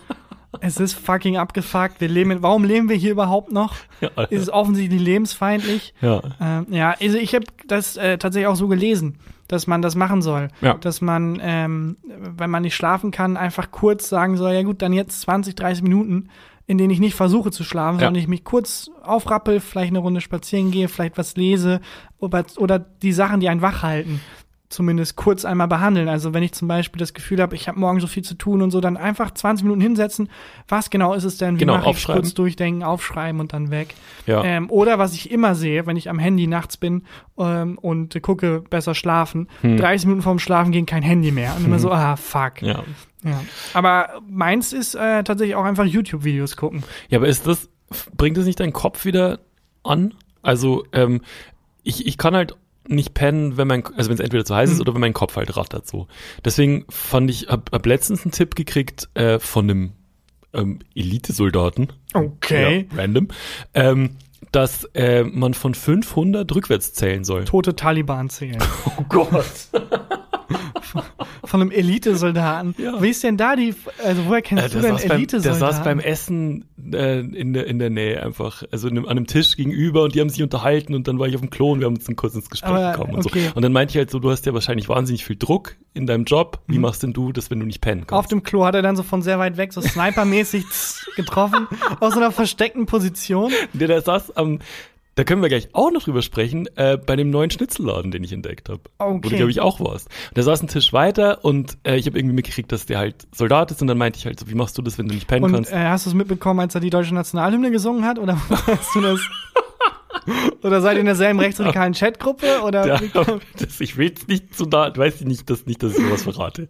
es ist fucking abgefuckt. Wir leben in, warum leben wir hier überhaupt noch? Ja, Ist es offensichtlich lebensfeindlich? ja. Ähm, ja, also ich habe das äh, tatsächlich auch so gelesen, dass man das machen soll. Ja. Dass man, ähm, wenn man nicht schlafen kann, einfach kurz sagen soll, ja gut, dann jetzt 20, 30 Minuten, in denen ich nicht versuche zu schlafen, Ja. sondern ich mich kurz aufrappel, vielleicht eine Runde spazieren gehe, vielleicht was lese oder, oder die Sachen, die einen wach halten, zumindest kurz einmal behandeln. Also wenn ich zum Beispiel das Gefühl habe, ich habe morgen so viel zu tun und so, dann einfach 20 Minuten hinsetzen. Was genau ist es denn? Wie Genau, mache ich kurz durchdenken, aufschreiben und dann weg. Ja. Ähm, oder was ich immer sehe, wenn ich am Handy nachts bin ähm, und äh, gucke, besser schlafen, 30 Minuten vorm Schlafen gehen kein Handy mehr. Und immer so, ah, fuck. Ja. ja. Aber meins ist äh, tatsächlich auch einfach YouTube-Videos gucken. Ja, aber ist das, bringt das nicht deinen Kopf wieder an? Also, ähm, ich, ich kann halt nicht pennen, wenn mein, also wenn es entweder zu heiß ist Mhm. oder wenn mein Kopf halt rattert so. Deswegen fand ich, hab, hab letztens einen Tipp gekriegt äh, von einem ähm, Elitesoldaten. Okay. Ja, random. Ähm, dass äh, man von 500 rückwärts zählen soll. Tote Taliban zählen. [LAUGHS] Oh Gott. [LAUGHS] [LAUGHS] Von einem Elitesoldaten. Ja. Wie ist denn da die, also woher kennst Äh, du denn beim, der Elitesoldaten? saß beim Essen äh, in, der, in der Nähe einfach, also an einem Tisch gegenüber und die haben sich unterhalten und dann war ich auf dem Klo und wir haben uns kurz ins Gespräch Aber, gekommen und okay. so. Und dann meinte ich halt so, du hast ja wahrscheinlich wahnsinnig viel Druck in deinem Job. Wie machst denn du das, wenn du nicht pennen kannst? Auf dem Klo hat er dann so von sehr weit weg, so snipermäßig [LAUGHS] getroffen, aus so einer versteckten Position. der, der saß am, da können wir gleich auch noch drüber sprechen, äh, bei dem neuen Schnitzelladen, den ich entdeckt habe. Wo Okay. du, glaube ich, auch warst. Der saß einen Tisch weiter und äh, ich habe irgendwie mitgekriegt, dass der halt Soldat ist und dann meinte ich halt so, wie machst du das, wenn du nicht pennen Und kannst? äh, hast du es mitbekommen, als er die deutsche Nationalhymne gesungen hat? Oder [LAUGHS] hast du das? [LAUGHS] Oder seid ihr in derselben rechtsradikalen Chatgruppe? Oder Ja, [LAUGHS] das, ich will jetzt nicht so da, weiß ich nicht, dass, nicht, dass ich sowas verrate.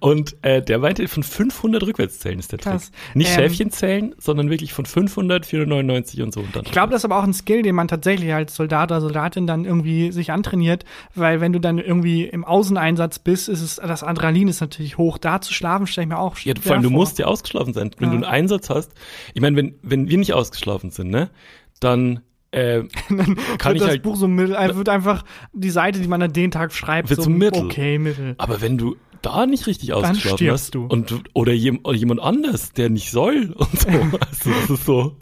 Und äh, der meinte, von 500 Rückwärtszählen ist der Krass. Trick. Nicht Ähm, Schäfchen zählen, sondern wirklich von 500, 499 und so. Und Ich glaube, das ist aber auch ein Skill, den man tatsächlich als Soldat oder Soldatin dann irgendwie sich antrainiert, weil wenn du dann irgendwie im Außeneinsatz bist, ist es, das Adrenalin ist natürlich hoch. Da zu schlafen, stelle ich mir auch ja, vor allem, du vor. musst ja ausgeschlafen sein. Wenn Ja. du einen Einsatz hast, ich meine, wenn, wenn wir nicht ausgeschlafen sind, ne, dann äh, [LAUGHS] kann wird ich das halt Buch so mittel, äh, wird einfach die Seite, die man an den Tag schreibt, Wird so mittel. okay, mittel. Aber wenn du da nicht richtig ausgeschlafen hast du. und oder, jem, oder jemand anders, der nicht soll [LAUGHS] und so, also das ist so,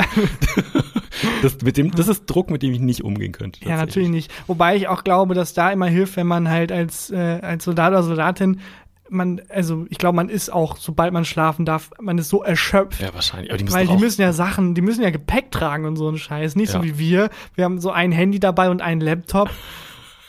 [LAUGHS] das mit dem, das ist Druck, mit dem ich nicht umgehen könnte. Ja, natürlich nicht. Wobei ich auch glaube, dass da immer hilft, wenn man halt als, äh, als Soldat oder Soldatin, man, also ich glaube, man ist auch, sobald man schlafen darf, man ist so erschöpft. Ja, wahrscheinlich. Aber die müssen Weil die müssen ja Sachen, die müssen ja Gepäck tragen und so ein Scheiß. Nicht so Ja. wie wir. Wir haben so ein Handy dabei und einen Laptop.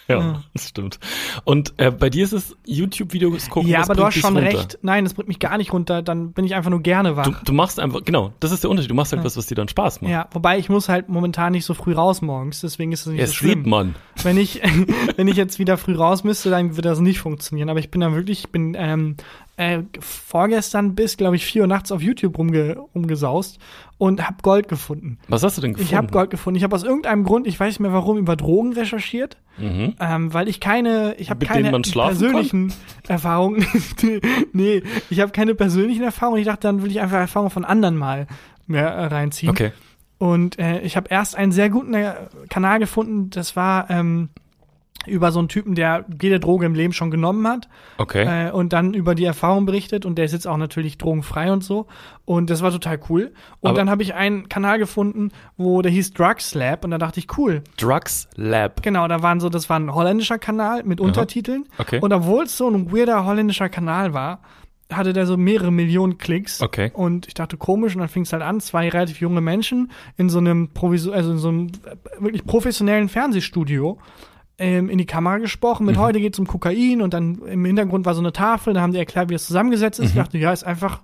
[LAUGHS] ja, das stimmt. Und äh, bei dir ist es YouTube-Videos gucken. ja, aber du hast schon runter. recht. Nein, das bringt mich gar nicht runter. Dann bin ich einfach nur gerne wach. Du, du machst einfach, genau, das ist der Unterschied. Du machst halt was, was dir dann Spaß macht. ja, wobei ich muss halt momentan nicht so früh raus morgens, deswegen ist es nicht Ja, so schlimm. sieht man. Wenn ich, [LAUGHS] wenn ich jetzt wieder früh raus müsste, dann würde das nicht funktionieren. Aber ich bin da wirklich, ich bin ähm, äh, vorgestern bis, glaube ich, vier Uhr nachts auf YouTube rumge rumgesaust und hab Gold gefunden. Was hast du denn gefunden? Ich habe Gold gefunden. Ich habe aus irgendeinem Grund, ich weiß nicht mehr warum, über Drogen recherchiert, Mhm. ähm, weil ich keine, ich habe keine persönlichen Erfahrungen. [LAUGHS] nee, ich habe keine persönlichen Erfahrungen. Ich dachte, dann will ich einfach Erfahrungen von anderen mal mehr äh, reinziehen. Okay. Und äh, ich habe erst einen sehr guten äh, Kanal gefunden, das war ähm, über so einen Typen, der jede Droge im Leben schon genommen hat Okay. äh, und dann über die Erfahrung berichtet und der ist jetzt auch natürlich drogenfrei und so und das war total cool. Und Aber- dann habe ich einen Kanal gefunden, wo der hieß Drugs Lab und da dachte ich, cool, Drugs Lab. genau, da waren so, das war ein holländischer Kanal mit Untertiteln Okay. und obwohl es so ein weirder holländischer Kanal war, hatte der so mehrere Millionen Klicks. Okay. Und ich dachte, komisch, und dann fing es halt an, zwei relativ junge Menschen in so einem Provisor, also in so einem wirklich professionellen Fernsehstudio ähm, in die Kamera gesprochen. Mhm. Mit heute geht es um Kokain und dann im Hintergrund war so eine Tafel, da haben die erklärt, wie das zusammengesetzt Mhm. ist. Ich dachte, ja, ist einfach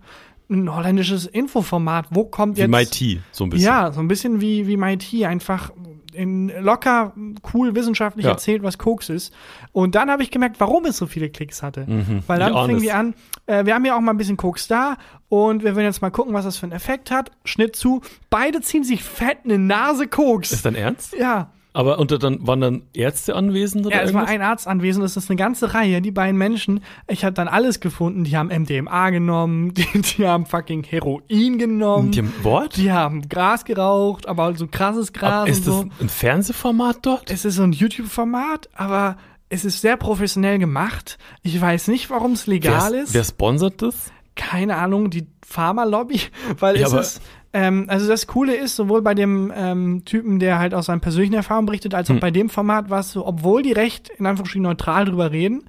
ein holländisches Infoformat. Wo kommt Wie jetzt. MIT, so ein bisschen. Ja, so ein bisschen wie, wie MIT, einfach in locker, cool wissenschaftlich Ja. erzählt, was Koks ist. Und dann habe ich gemerkt, warum es so viele Klicks hatte. Mhm. Weil dann fingen die an, äh, wir haben ja auch mal ein bisschen Koks da und wir wollen jetzt mal gucken, was das für einen Effekt hat. Schnitt zu, beide ziehen sich fett eine Nase Koks. Ist dein Ernst? ja. Aber und dann waren dann Ärzte anwesend oder Ja, es war irgendwas? ein Arzt anwesend, es ist eine ganze Reihe. Die beiden Menschen, ich habe dann alles gefunden. Die haben MDMA genommen, [LAUGHS] die, die haben fucking Heroin genommen, Die haben, what? die haben Gras geraucht, aber so krasses Gras Aber ist und so. das ein Fernsehformat dort? Es ist so ein YouTube-Format, aber es ist sehr professionell gemacht. Ich weiß nicht, warum es legal wer, ist. wer sponsert das? keine Ahnung, die Pharma-Lobby, [LAUGHS] weil Ja, es aber- ist, ähm, also das Coole ist, sowohl bei dem ähm, Typen, der halt aus seinen persönlichen Erfahrungen berichtet, als auch Hm. bei dem Format war es so, obwohl die recht in Anführungsstrichen neutral drüber reden,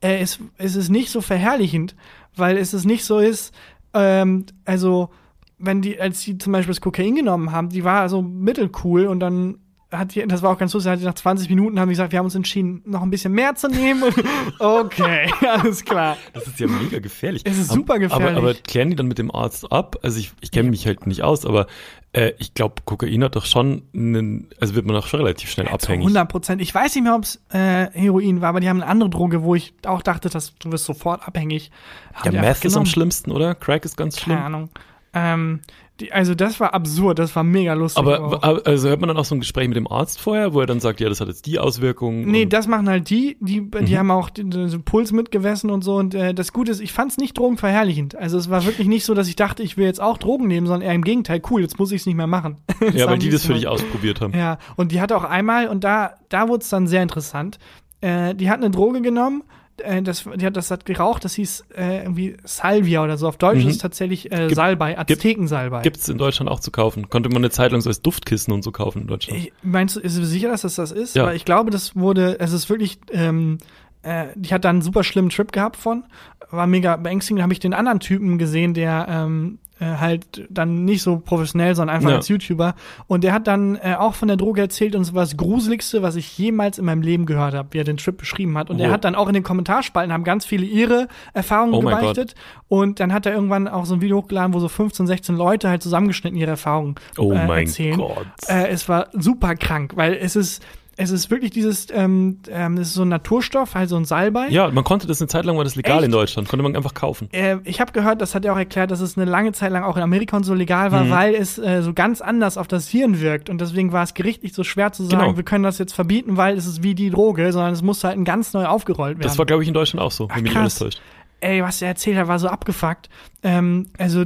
äh, es, es ist nicht so verherrlichend, weil es ist nicht so ist, ähm, also wenn die, als die zum Beispiel das Kokain genommen haben, die war so mittelcool und dann hat die, das war auch ganz lustig, nach 20 Minuten haben die gesagt, wir haben uns entschieden, noch ein bisschen mehr zu nehmen. [LAUGHS] Okay, [LAUGHS] alles klar. Das ist ja mega gefährlich. Es ist super gefährlich. Aber, aber klären die dann mit dem Arzt ab? Also ich, ich kenne mich halt nicht aus, aber äh, ich glaube, Kokain hat doch schon einen, also wird man auch schon relativ schnell Zu abhängig. 100 Prozent. Ich weiß nicht mehr, ob es äh, Heroin war, aber die haben eine andere Droge, wo ich auch dachte, dass du wirst sofort abhängig. Haben Ja, Meth ist am schlimmsten, oder? Crack ist ganz schlimm. Keine Ahnung. Ähm, die, also das war absurd, das war mega lustig. Aber aber- also hört man dann auch so ein Gespräch mit dem Arzt vorher, wo er dann sagt, ja, das hat jetzt die Auswirkungen. Nee, das machen halt die, die, die Mhm. haben auch den, den Puls mitgemessen und so. Und äh, das Gute ist, ich fand es nicht drogenverherrlichend. Also es war wirklich nicht so, dass ich dachte, ich will jetzt auch Drogen nehmen, sondern eher im Gegenteil, cool, jetzt muss ich es nicht mehr machen. [LAUGHS] ja, weil die das für dich ausprobiert haben. Ja, und die hatte auch einmal, und da, da wurde es dann sehr interessant, äh, die hat eine Droge genommen, äh, das, die hat das hat geraucht, das hieß äh, irgendwie Salvia oder so. Auf Deutsch Mhm. ist es tatsächlich äh, Gibt- Salbei, Aztekensalbei. Gibt's in Deutschland auch zu kaufen. Konnte man eine Zeit lang so als Duftkissen und so kaufen in Deutschland. Ich, meinst du, ist du sicher, dass das das ist? Ja. Weil ich glaube, das wurde, es ist wirklich, ähm, äh, die hat da einen super schlimmen Trip gehabt von, war mega beängstigend. Da habe ich den anderen Typen gesehen, der ähm, äh, halt dann nicht so professionell, sondern einfach Ja. als YouTuber. Und der hat dann äh, auch von der Droge erzählt und war das Gruseligste, was ich jemals in meinem Leben gehört habe, wie er den Trip beschrieben hat. Und er Wow. hat dann auch in den Kommentarspalten haben ganz viele ihre Erfahrungen Oh mein gebeichtet. Und dann hat er irgendwann auch so ein Video hochgeladen, wo so 15, 16 Leute halt zusammengeschnitten ihre Erfahrungen Oh äh, mein erzählen. Gott. Äh, es war super krank, weil es ist, es ist wirklich dieses, ähm, ähm, es ist so ein Naturstoff, halt so ein Salbei. Ja, man konnte das eine Zeit lang, war das legal Echt? in Deutschland. Konnte man einfach kaufen. Äh, ich habe gehört, das hat er auch erklärt, dass es eine lange Zeit lang auch in Amerika und so legal war, Mhm. weil es äh, so ganz anders auf das Hirn wirkt. Und deswegen war es gerichtlich so schwer zu sagen, Genau. wir können das jetzt verbieten, weil es ist wie die Droge, sondern es muss halt ganz neu aufgerollt werden. Das war, glaube ich, in Deutschland auch so, Ach, wenn mich alles täuscht. ey, was er erzählt hat, war so abgefuckt. Ähm, also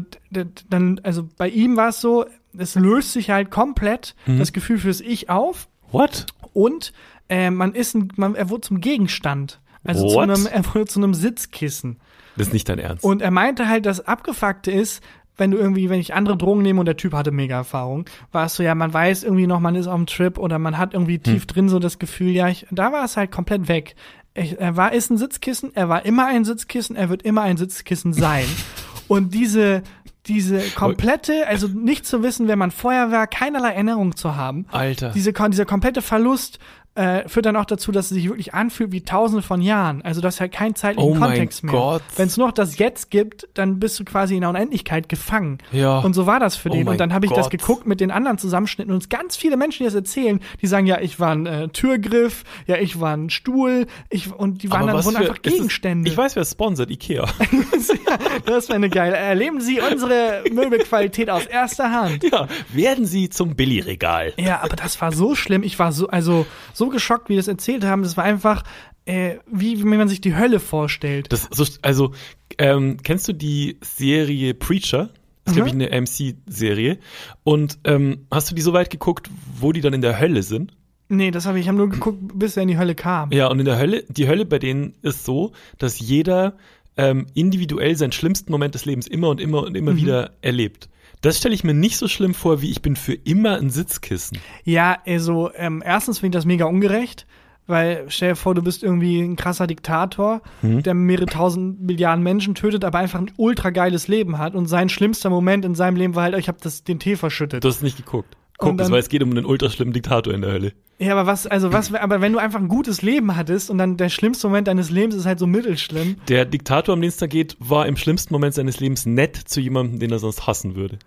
dann, also bei ihm war es so, es löst sich halt komplett Mhm. das Gefühl fürs Ich auf What? und äh, man ist ein, man, er wurde zum Gegenstand. Also zu What? einem, er wurde zu einem Sitzkissen. Das ist nicht dein Ernst. Und er meinte halt, das Abgefuckte ist, wenn du irgendwie, wenn ich andere Drogen nehme und der Typ hatte mega Erfahrung, war es so, ja, man weiß irgendwie noch, man ist auf dem Trip oder man hat irgendwie tief Hm. drin so das Gefühl, ja, ich, da war es halt komplett weg. Ich, er war, ist ein Sitzkissen, er war immer ein Sitzkissen, er wird immer ein Sitzkissen sein. [LAUGHS] und diese, diese komplette, also nicht zu wissen, wer man vorher war, keinerlei Erinnerung zu haben, Alter. diese, dieser komplette Verlust äh, führt dann auch dazu, dass es sich wirklich anfühlt wie tausende von Jahren. Also das ist halt kein zeitlichen Oh Kontext mehr. Wenn es noch das Jetzt gibt, dann bist du quasi in der Unendlichkeit gefangen. Ja. Und so war das für Oh den. Und dann habe ich das Gott. geguckt mit den anderen Zusammenschnitten und ganz viele Menschen, die das erzählen, die sagen, ja, ich war ein äh, Türgriff, ja, ich war ein Stuhl, ich und die waren Aber dann wurden einfach ist es- Gegenstände. Ich weiß, wer sponsert, Ikea. [LAUGHS] das wäre eine geile. Erleben Sie unsere Möbelqualität aus erster Hand. ja, werden Sie zum Billigregal. Ja, aber das war so schlimm. Ich war so, also so geschockt, wie die das erzählt haben. Das war einfach, äh, wie, wie man sich die Hölle vorstellt. Das, so, also, ähm, kennst du die Serie Preacher? Das ist, glaube ich, Mhm. eine MC-Serie. Und ähm, hast du die so weit geguckt, wo die dann in der Hölle sind? Nee, das habe ich, ich habe nur geguckt, bis er in die Hölle kam. Ja, und in der Hölle, die Hölle bei denen ist so, dass jeder ähm, individuell seinen schlimmsten Moment des Lebens immer und immer und immer Mhm. wieder erlebt. Das stelle ich mir nicht so schlimm vor, wie ich bin für immer ein Sitzkissen. Ja, also ähm, erstens finde ich das mega ungerecht, weil stell dir vor, du bist irgendwie ein krasser Diktator, Mhm. der mehrere tausend Milliarden Menschen tötet, aber einfach ein ultra geiles Leben hat und sein schlimmster Moment in seinem Leben war halt, ich habe das den Tee verschüttet. Du hast nicht geguckt. Guck, dann- weil es geht um einen ultraschlimmen Diktator in der Hölle. ja, aber was, also was, aber wenn du einfach ein gutes Leben hattest und dann der schlimmste Moment deines Lebens ist halt so mittelschlimm. Der Diktator, um den es da geht, war im schlimmsten Moment seines Lebens nett zu jemandem, den er sonst hassen würde.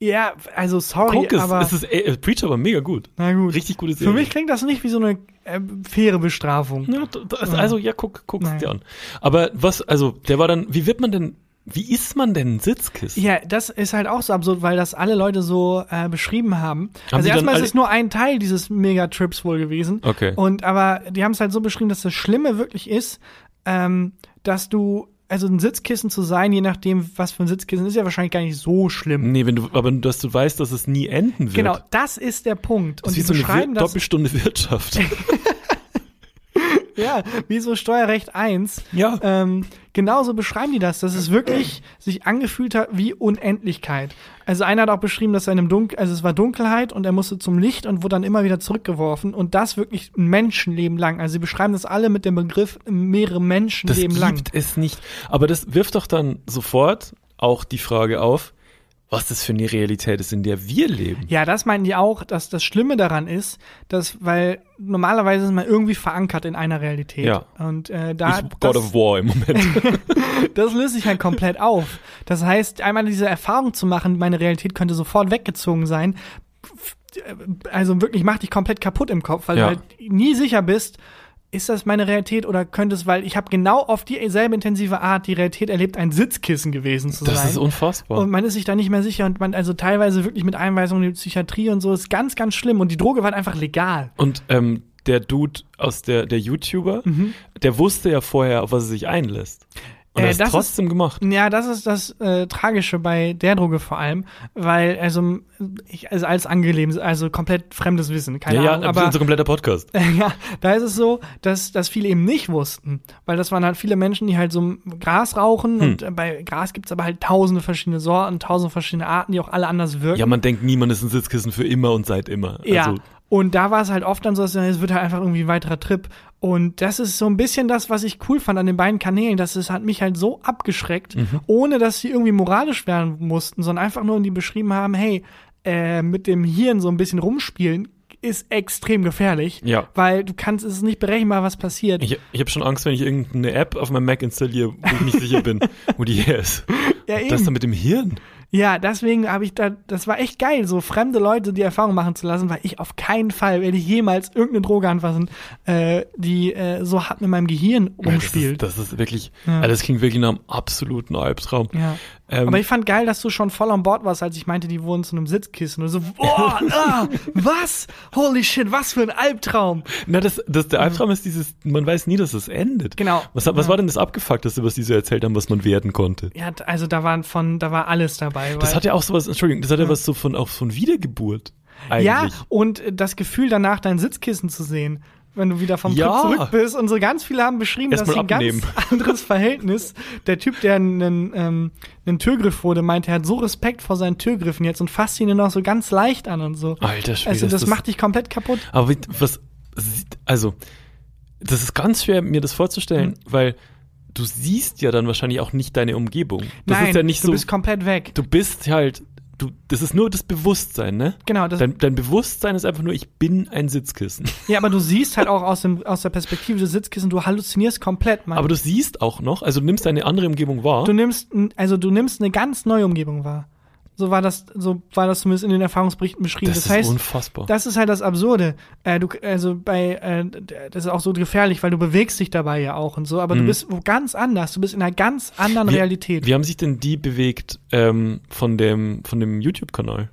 Ja, also sorry, Guck, es, aber es ist, äh, Preacher war mega gut. na gut. Richtig gute Für Serie. mich klingt das nicht wie so eine äh, faire Bestrafung. Ja, das, also ja, guck, guck's Nein. dir an. Aber was, also der war dann, wie wird man denn wie isst man denn Sitzkissen? Ja, das ist halt auch so absurd, weil das alle Leute so äh, beschrieben haben. Haben also erstmal ist es nur ein Teil dieses Megatrips wohl gewesen. Okay. Und aber die haben es halt so beschrieben, dass das Schlimme wirklich ist, ähm, dass du also ein Sitzkissen zu sein, je nachdem, was für ein Sitzkissen ist, ja wahrscheinlich gar nicht so schlimm. Nee, wenn du, aber dass du weißt, dass es nie enden wird. Genau, das ist der Punkt. Das Und ist wie die so eine beschreiben Wir das Doppelstunde Wirtschaft. [LAUGHS] [LAUGHS] Ja, wie so Steuerrecht 1. Ja. Ähm, genauso beschreiben die das, dass es wirklich sich angefühlt hat wie Unendlichkeit. Also einer hat auch beschrieben, dass er in einem Dunkel, also es war Dunkelheit und er musste zum Licht und wurde dann immer wieder zurückgeworfen und das wirklich ein Menschenleben lang. Also sie beschreiben das alle mit dem Begriff mehrere Das Menschenleben gibt lang. es nicht. Aber das wirft doch dann sofort auch die Frage auf, was das für eine Realität ist, in der wir leben. Ja, das meinten die auch, dass das Schlimme daran ist, dass, weil normalerweise ist man irgendwie verankert in einer Realität. Ja. Und äh, da. ich God of War im Moment. [LAUGHS] Das löst sich halt komplett auf. Das heißt, einmal diese Erfahrung zu machen, meine Realität könnte sofort weggezogen sein, f- also wirklich macht dich komplett kaputt im Kopf, weil Ja. du halt nie sicher bist, ist das meine Realität oder könnte es, weil ich habe genau auf dieselbe intensive Art die Realität erlebt, ein Sitzkissen gewesen zu Das sein. ist unfassbar. Und man ist sich da nicht mehr sicher und man, also teilweise wirklich mit Einweisungen in die Psychiatrie und so, ist ganz, ganz schlimm. Und die Droge war einfach legal. Und ähm, der Dude aus der, der YouTuber, Mhm. der wusste ja vorher, auf was er sich einlässt. Und Äh, ist das trotzdem gemacht. Ja, das ist das äh, Tragische bei der Droge vor allem, weil also ich also als angeleben, also komplett fremdes Wissen, keine Ja, ja, Ahnung, aber aber unser kompletter Podcast. [LAUGHS] ja, da ist es so, dass dass viele eben nicht wussten, weil das waren halt viele Menschen, die halt so Gras rauchen Hm. und äh, bei Gras gibt's aber halt tausende verschiedene Sorten, tausende verschiedene Arten, die auch alle anders wirken. Ja, man denkt, niemand ist ein Sitzkissen für immer und seit immer. Ja. Also, und da war es halt oft dann so, es wird halt einfach irgendwie ein weiterer Trip. Und das ist so ein bisschen das, was ich cool fand an den beiden Kanälen. dass es hat mich halt so abgeschreckt, Mhm. ohne dass sie irgendwie moralisch werden mussten, sondern einfach nur, die beschrieben haben, hey, äh, mit dem Hirn so ein bisschen rumspielen ist extrem gefährlich. Ja. Weil du kannst, es ist nicht berechenbar, was passiert. ich, ich habe schon Angst, wenn ich irgendeine App auf meinem Mac installiere, wo ich nicht sicher bin, [LAUGHS] wo die her ist. ja, Das dann mit dem Hirn. Ja, deswegen habe ich da, das war echt geil, so fremde Leute die Erfahrung machen zu lassen, weil ich auf keinen Fall werde ich jemals irgendeine Droge anfassen, äh, die äh, so hart mit meinem Gehirn rumspielt. Das ist, das ist wirklich, Ja. also das klingt wirklich nach einem absoluten Albtraum. ja. Ähm, Aber ich fand geil, dass du schon voll an Bord warst, als ich meinte, die wohnen zu einem Sitzkissen. Und so, [LAUGHS] boah, ah, was? Holy shit, was für ein Albtraum. na, das, das, der Albtraum ist dieses, man weiß nie, dass es endet. Genau. Was, was Ja. war denn das Abgefuckteste, was die so erzählt haben, was man werden konnte? Ja, also da waren von, da war alles dabei. Das weil- hat ja auch sowas, Entschuldigung, das hat ja was so von, auch von Wiedergeburt. Eigentlich. Ja, und das Gefühl danach, dein Sitzkissen zu sehen, wenn du wieder vom Ja. Trip zurück bist. Und so ganz viele haben beschrieben, Erst dass sie ein abnehmen. ganz [LAUGHS] anderes Verhältnis. Der Typ, der einen, ähm, einen Türgriff wurde, meinte, er hat so Respekt vor seinen Türgriffen jetzt und fasst ihn noch so ganz leicht an und so. Alter Schwede. also ist das, macht dich komplett kaputt. Aber was, also, das ist ganz schwer, mir das vorzustellen, Mhm. weil du siehst ja dann wahrscheinlich auch nicht deine Umgebung. Das Nein, ist ja nicht du so, bist komplett weg. du bist halt, du, das ist nur das Bewusstsein, ne? Genau, das, Dein, dein Bewusstsein ist einfach nur, ich bin ein Sitzkissen. ja, aber du siehst halt auch aus, dem, aus der Perspektive des Sitzkissen, du halluzinierst komplett, Mann. Aber du siehst auch noch, also du nimmst eine andere Umgebung wahr. du nimmst, also du nimmst eine ganz neue Umgebung wahr. So war das, so war das zumindest in den Erfahrungsberichten beschrieben. das, Das, ist heißt, unfassbar. Das ist halt das Absurde. Äh, du, also bei, äh, das ist auch so gefährlich, weil du bewegst dich dabei ja auch und so, aber du bist wo ganz anders. Du bist in einer ganz anderen Mhm. Wie- Realität. Wie haben sich denn die bewegt ähm, von dem, von dem YouTube-Kanal?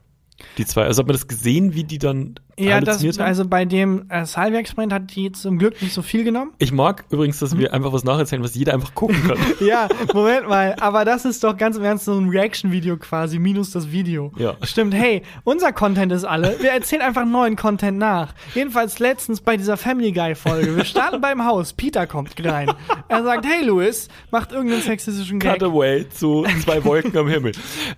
Die zwei. Also hat man das gesehen, wie die dann ja, das, also bei dem äh, Salvia-Experiment hat die zum Glück nicht so viel genommen. Ich mag übrigens, dass wir einfach was nacherzählen, was jeder einfach gucken kann. [LAUGHS] ja, Moment mal, aber das ist doch ganz im Ernst so ein Reaction-Video quasi, minus das Video. Ja. Stimmt, hey, unser Content ist alle. Wir erzählen einfach neuen Content nach. Jedenfalls letztens bei dieser Family Guy-Folge. Wir starten beim Haus, Peter kommt rein. Er sagt, hey Louis, macht irgendeinen sexistischen Gag. Cutaway zu zwei Wolken am Himmel.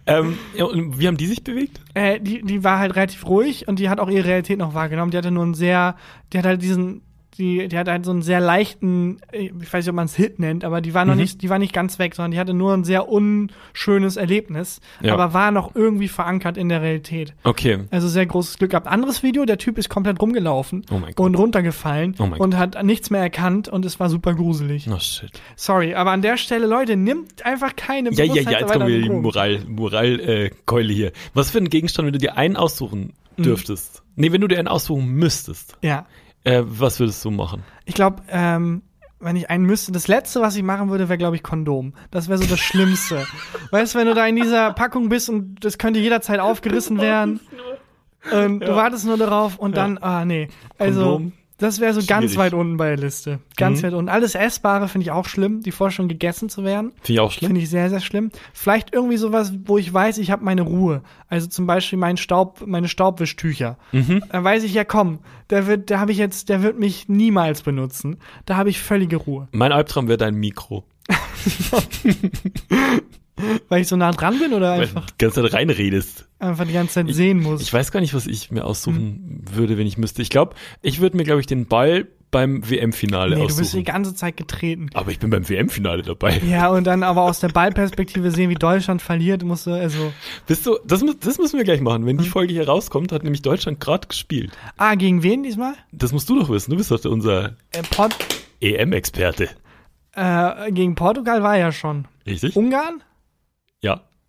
Ähm, ja, und wie haben die sich bewegt? Äh, die, die war halt relativ ruhig und die hat auch ihre Realität noch wahrgenommen. Die hatte nur einen sehr, die hat halt diesen, die, die hat halt so einen sehr leichten, ich weiß nicht, ob man es Hit nennt, aber die war noch Mhm. nicht, die war nicht ganz weg, sondern die hatte nur ein sehr unschönes Erlebnis, Ja. aber war noch irgendwie verankert in der Realität. Okay. Also sehr großes Glück gehabt. Anderes Video, der Typ ist komplett rumgelaufen Oh und runtergefallen Oh und hat nichts mehr erkannt und es war super gruselig. Oh shit. Sorry, aber an der Stelle, Leute, nimmt einfach keine Ja, ja, ja, jetzt kommen wir die. Moral, Moral, äh, Keule hier. Was für ein Gegenstand, wenn du dir einen aussuchen dürftest? Nee, wenn du dir einen aussuchen müsstest, Ja. äh, was würdest du machen? Ich glaube, ähm, wenn ich einen müsste, das letzte, was ich machen würde, wäre, glaube ich, Kondom. Das wäre so das Schlimmste. [LAUGHS] weißt du, wenn du da in dieser Packung bist und das könnte jederzeit aufgerissen werden. Und du wartest nur darauf und dann, ah, nee. Also, Kondom. Das wäre so ganz Schwierig. weit unten bei der Liste. Ganz Mhm. weit unten. Alles Essbare finde ich auch schlimm. Die Vorstellung, gegessen zu werden. Finde ich auch schlimm. Finde ich sehr, sehr schlimm. Vielleicht irgendwie sowas, wo ich weiß, ich habe meine Ruhe. Also zum Beispiel mein Staub, meine Staubwischtücher. Mhm. Da weiß ich ja, komm, der wird, da habe ich jetzt, der wird mich niemals benutzen. Da habe ich völlige Ruhe. Mein Albtraum wäre dein Mikro. [LAUGHS] [LAUGHS] [LAUGHS] Weil ich so nah dran bin oder Weil einfach, du die ganze Zeit reinredest. einfach die ganze Zeit sehen muss. Ich weiß gar nicht, was ich mir aussuchen würde, wenn ich müsste. Ich glaube, ich würde mir, glaube ich, den Ball beim WM-Finale nee, du bist die aussuchen. ganze Zeit getreten. Aber ich bin beim WM-Finale dabei. Ja, und dann aber aus der Ballperspektive sehen, wie Deutschland verliert, musst du, also, Bist du, das, das müssen wir gleich machen. Wenn die Mhm. Folge hier rauskommt, hat nämlich Deutschland gerade gespielt. ah, gegen wen diesmal? Das musst du doch wissen. Du bist doch unser Äh, EM-Experte. äh, gegen Portugal war ja schon. Richtig? Ungarn?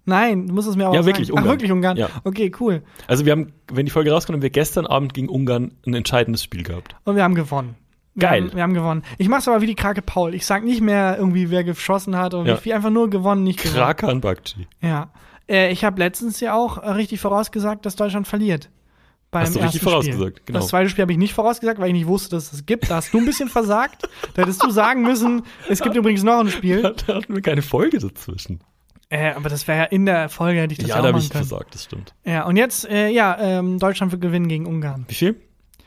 Nein, du musst es mir aber Ja, sagen. wirklich, Ach, Ungarn. wirklich Ungarn? Ja. Okay, cool. Also wir haben, wenn die Folge rauskommt, haben wir gestern Abend gegen Ungarn ein entscheidendes Spiel gehabt. Und wir haben gewonnen. Wir Geil. Haben, wir haben gewonnen. Ich mach's aber wie die Krake Paul. Ich sag nicht mehr irgendwie, wer geschossen hat und Ja. wie einfach nur gewonnen, nicht gewonnen. Krakan Bakci. Ja. Äh, ich habe letztens ja auch äh, richtig vorausgesagt, dass Deutschland verliert. Beim Hast du richtig vorausgesagt, Spiel. genau. Das zweite Spiel habe ich nicht vorausgesagt, weil ich nicht wusste, dass es gibt. Da hast du ein bisschen versagt. Da hättest du sagen müssen, es gibt übrigens noch ein Spiel. [LAUGHS] Da hatten wir keine Folge dazwischen. Äh, aber das wäre ja in der Folge, hätte ich das ja, ja, da habe ich versagt, das stimmt. Ja, und jetzt, äh, ja, ähm, Deutschland wird gewinnen gegen Ungarn. Wie viel?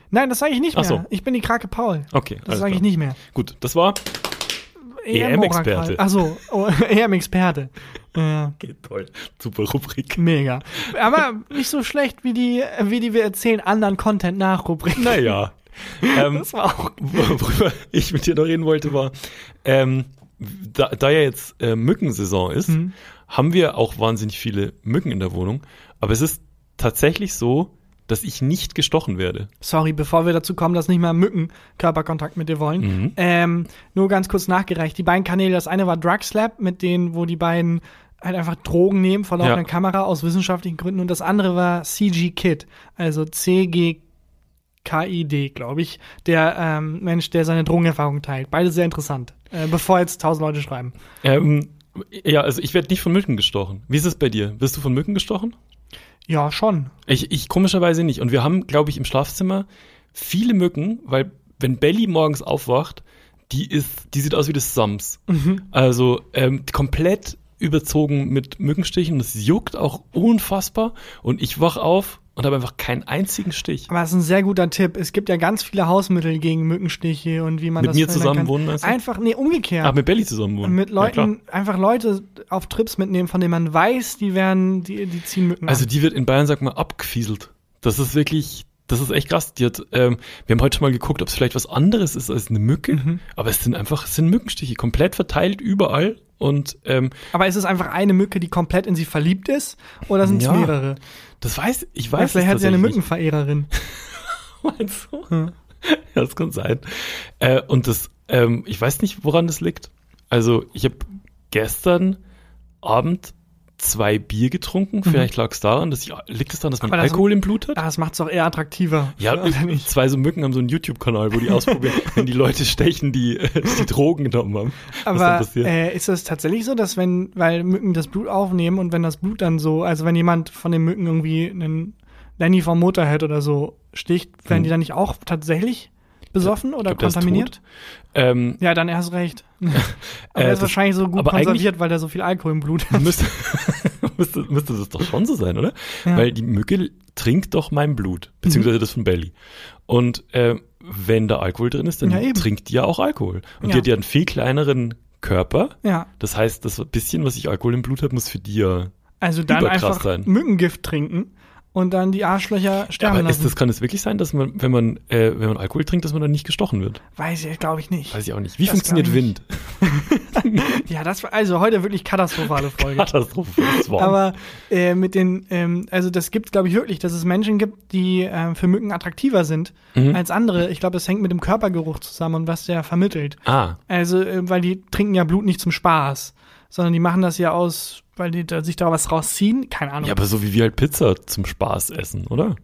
Nein, das sage ich nicht Ach mehr. so. Ich bin die Krake Paul. Okay, Das sage ich nicht mehr. Gut, das war EM-Experte. Ach so, oh, [LAUGHS] EM-Experte. Ja, okay, toll. Super Rubrik. mega. Aber nicht so schlecht wie die, wie die wir erzählen anderen Content nach Rubrik. Naja. [LAUGHS] ähm, Das war auch. worüber ich mit dir noch reden wollte, war, ähm, da, da ja jetzt äh, Mückensaison ist, Mhm. haben wir auch wahnsinnig viele Mücken in der Wohnung. Aber es ist tatsächlich so, dass ich nicht gestochen werde. Sorry, bevor wir dazu kommen, dass nicht mal Mücken Körperkontakt mit dir wollen. Mhm. Ähm, nur ganz kurz nachgereicht. Die beiden Kanäle, das eine war Drugslab, mit denen, wo die beiden halt einfach Drogen nehmen vor laufender Ja. Kamera aus wissenschaftlichen Gründen. Und das andere war CG Kid, also CG KID, glaube ich, der ähm, Mensch, der seine Drogenerfahrung teilt. Beide sehr interessant. Äh, bevor jetzt tausend Leute schreiben. Ähm, ja, also ich werde nicht von Mücken gestochen. Wie ist es bei dir? Wirst du von Mücken gestochen? Ja, schon. Ich, ich komischerweise nicht. Und wir haben, glaube ich, im Schlafzimmer viele Mücken, weil wenn Belly morgens aufwacht, die ist, die sieht aus wie das Sams. Also ähm, komplett überzogen mit Mückenstichen. Das juckt auch unfassbar. Und ich wach auf und habe einfach keinen einzigen Stich. Aber es ist ein sehr guter Tipp. Es gibt ja ganz viele Hausmittel gegen Mückenstiche und wie man Mit das mir verhindern zusammen kann. wohnen, du? Einfach, nee, umgekehrt. Ach, mit Belly zusammen wohnen. mit Ja. Leuten, einfach Leute auf Trips mitnehmen, von denen man weiß, die werden, die, die ziehen Mücken Also an. die wird in Bayern, sag mal, abgefieselt. Das ist wirklich, das ist echt krass. Die hat, ähm, wir haben heute schon mal geguckt, ob es vielleicht was anderes ist als eine Mücke, Mhm. aber es sind einfach, es sind Mückenstiche, komplett verteilt überall. Und ähm, Aber ist es einfach eine Mücke, die komplett in sie verliebt ist? Oder sind es Ja, mehrere? das weiß, ich weiß vielleicht es hat sie eine Mückenverehrerin. [LAUGHS] Meinst du? Hm. Ja, das kann sein. Äh, und das, ähm, ich weiß nicht, woran das liegt. Also ich habe gestern Abend zwei Bier getrunken. Vielleicht lag es daran, dass ich, liegt es daran, dass man Mhm. Das- Alkohol im Blut hat? Ah, das macht's doch eher attraktiver. Ja, Oder nicht? zwei so Mücken haben so einen YouTube-Kanal, wo die [LAUGHS] ausprobieren, wenn die Leute stechen, die äh, die Drogen genommen haben. Aber äh, ist das tatsächlich so, dass wenn, weil Mücken das Blut aufnehmen und wenn das Blut dann so, also wenn jemand von den Mücken irgendwie einen Lenny vom Motorhead oder so sticht, werden Hm. die dann nicht auch tatsächlich besoffen oder glaub, kontaminiert? ähm, Ja, dann erst recht. [LAUGHS] aber Äh, er ist wahrscheinlich so gut konserviert, weil der so viel Alkohol im Blut hat. müsste, [LAUGHS] müsste, müsste das doch schon so sein, oder? Ja. Weil die Mücke trinkt doch mein Blut, beziehungsweise das von Belly. Und äh, wenn da Alkohol drin ist, dann Ja, trinkt die ja auch Alkohol. Und Ja. die hat ja einen viel kleineren Körper. Ja, Das heißt, das bisschen, was ich Alkohol im Blut habe, muss für die ja. also dann einfach sein. Mückengift trinken und dann die Arschlöcher sterben Aber ist das, kann es wirklich sein, dass man, wenn man, äh, wenn man Alkohol trinkt, dass man dann nicht gestochen wird? Weiß ich, glaube ich nicht. Weiß ich auch nicht. Wie Das funktioniert Wind? [LAUGHS] Ja, das war also heute wirklich katastrophale Folge. Katastrophe. Das war- Aber äh, mit den, ähm, also das gibt glaube ich wirklich, dass es Menschen gibt, die äh, für Mücken attraktiver sind Mhm. als andere. Ich glaube, das hängt mit dem Körpergeruch zusammen und was der vermittelt. Ah, Also, äh, weil die trinken ja Blut nicht zum Spaß, sondern die machen das ja aus, weil die da, sich da was rausziehen. Keine Ahnung. ja, aber so wie wir halt Pizza zum Spaß essen, oder?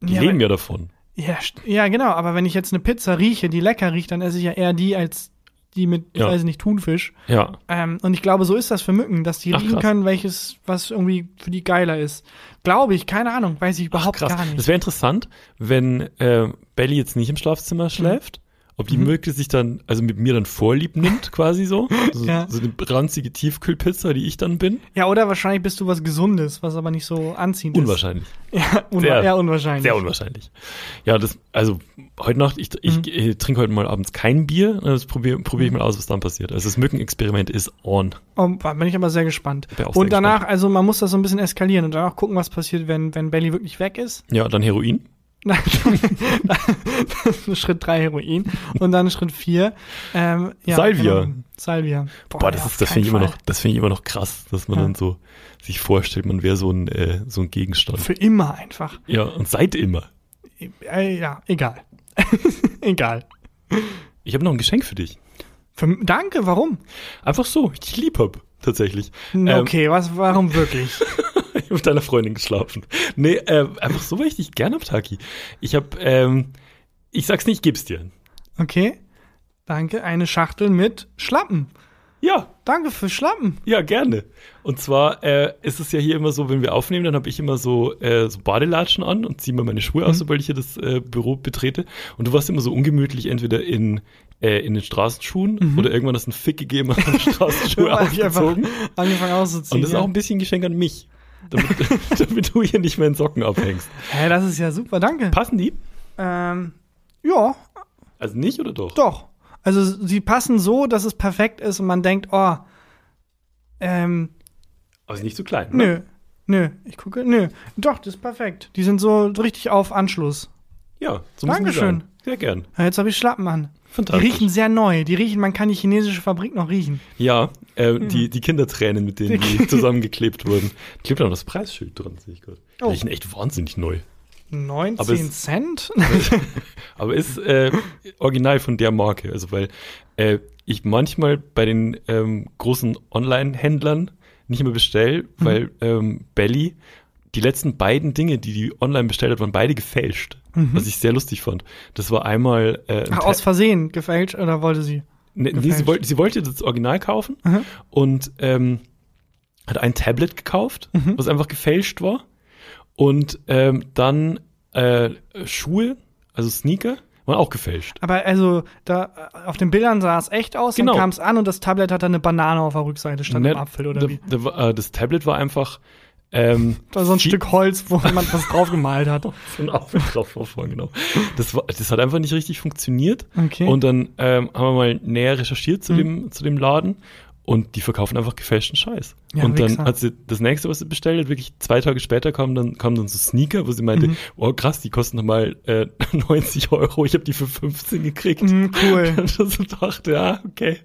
Die Ja, leben ja davon. ja, ja, genau. Aber wenn ich jetzt eine Pizza rieche, die lecker riecht, dann esse ich ja eher die als die mit, Ja. weiß ich nicht, Thunfisch. Ja. Ähm, und ich glaube, so ist das für Mücken, dass die Ach, riechen krass. können, welches, was irgendwie für die geiler ist. Glaube ich, keine Ahnung, weiß ich Ach, überhaupt krass. gar nicht. Das wäre interessant, wenn äh, Belly jetzt nicht im Schlafzimmer schläft, ob die Mhm. Mücke sich dann, also mit mir dann vorlieb nimmt, [LAUGHS] quasi so. So, Ja. so eine ranzige Tiefkühlpizza, die ich dann bin. Ja, oder wahrscheinlich bist du was Gesundes, was aber nicht so anziehend Unwahrscheinlich. ist. [LAUGHS] Ja, unwa Sehr- eher unwahrscheinlich. Sehr unwahrscheinlich. Ja, das, also heute Nacht, ich, ich Mhm. äh, trinke heute mal abends kein Bier. Das probiere probier ich mal aus, was dann passiert. Also das Mückenexperiment ist on. Oh, bin ich aber sehr gespannt. Sehr Und danach, also man muss das so ein bisschen eskalieren und danach gucken, was passiert, wenn, wenn Belly wirklich weg ist. Ja, dann Heroin. [LAUGHS] Schritt drei Heroin und dann Schritt vier ähm, ja, Salvia. Genau, Salvia. Boah, das ja, ist, das finde ich immer noch, das finde ich immer noch krass, dass man Ja. dann so sich vorstellt, man wäre so ein, äh, so ein Gegenstand. Für immer einfach. Ja, und seit immer. Äh, ja, egal. [LAUGHS] egal. Ich habe noch ein Geschenk für dich. Für, danke, warum? Einfach so, ich lieb hab, tatsächlich. Okay, was, warum wirklich? [LAUGHS] [LAUGHS] Mit deiner Freundin geschlafen. Nee, äh, einfach so, weil ich dich gern hab, Taki. Ich hab, ähm, ich sag's nicht, ich geb's dir. Okay, danke. Eine Schachtel mit Schlappen. Ja, Danke für Schlappen. ja, gerne. Und zwar äh, ist es ja hier immer so, wenn wir aufnehmen, dann habe ich immer so, äh, so Badelatschen an und ziehe mir meine Schuhe aus, sobald ich hier das äh, Büro betrete. Und du warst immer so ungemütlich, entweder in, äh, in den Straßenschuhen oder irgendwann hast du einen Fick gegeben und [LAUGHS] Straßenschuhe ausgezogen. angefangen auszuziehen. Und das ist auch ein bisschen Geschenk an mich. Damit, [LAUGHS] damit du hier nicht mehr in Socken abhängst. Hä, das ist ja super, danke. Passen die? Ähm, ja, Also nicht oder doch? doch. Also sie passen so, dass es perfekt ist und man denkt, oh, ähm, Aber ist nicht so klein. ne? nö, nö, ich gucke, nö. Doch, das ist perfekt. Die sind so richtig auf Anschluss. Ja, so Dankeschön. Sehr gern. Ja, Jetzt habe ich Schlappen an. Die Fantastisch. riechen sehr neu. Die riechen, man kann die chinesische Fabrik noch riechen. Ja, äh, die, die Kindertränen, mit denen die zusammengeklebt wurden. Klebt auch noch das Preisschild dran, sehe ich gerade. Die Oh. riechen echt wahnsinnig neu. 19 [LAUGHS] Aber es- Cent? Aber ist äh, original von der Marke. Also weil äh, ich manchmal bei den ähm, großen Online-Händlern nicht mehr bestelle, Mhm. weil ähm, Belly die letzten beiden Dinge, die die online bestellt hat, waren beide gefälscht. Was ich sehr lustig fand. Das war einmal äh, Mhm. Ach, aus Versehen gefälscht oder wollte sie? Nee, nee, sie, wollte, sie wollte das Original kaufen Mhm. und ähm, hat ein Tablet gekauft, Mhm. was einfach gefälscht war. Und ähm, dann äh, Schuhe, also Sneaker, waren auch gefälscht. Aber also, da auf den Bildern sah es echt aus, Genau. dann kam es an und das Tablet hat dann eine Banane auf der Rückseite statt Ne, einem Apfel oder da, wie? da, äh, das Tablet war einfach ähm, Da so ein Stück Holz, wo jemand was [LAUGHS] drauf gemalt hat. [LAUGHS] so ein Apfel drauf war vorhin, genau. Das, war, das hat einfach nicht richtig funktioniert. Okay. Mhm. Und dann ähm, haben wir mal näher recherchiert zu, dem, zu dem Laden und die verkaufen einfach gefälschten Scheiß. Ja, und dann hat sie das nächste, was sie bestellt hat, wirklich zwei Tage später kamen dann, kamen dann so Sneaker, wo sie meinte, Mhm. oh krass, die kosten nochmal äh, [LAUGHS] 90 Euro, ich habe die für 15 gekriegt. Mhm, cool. [LAUGHS] Und ich so dachte, ja, okay.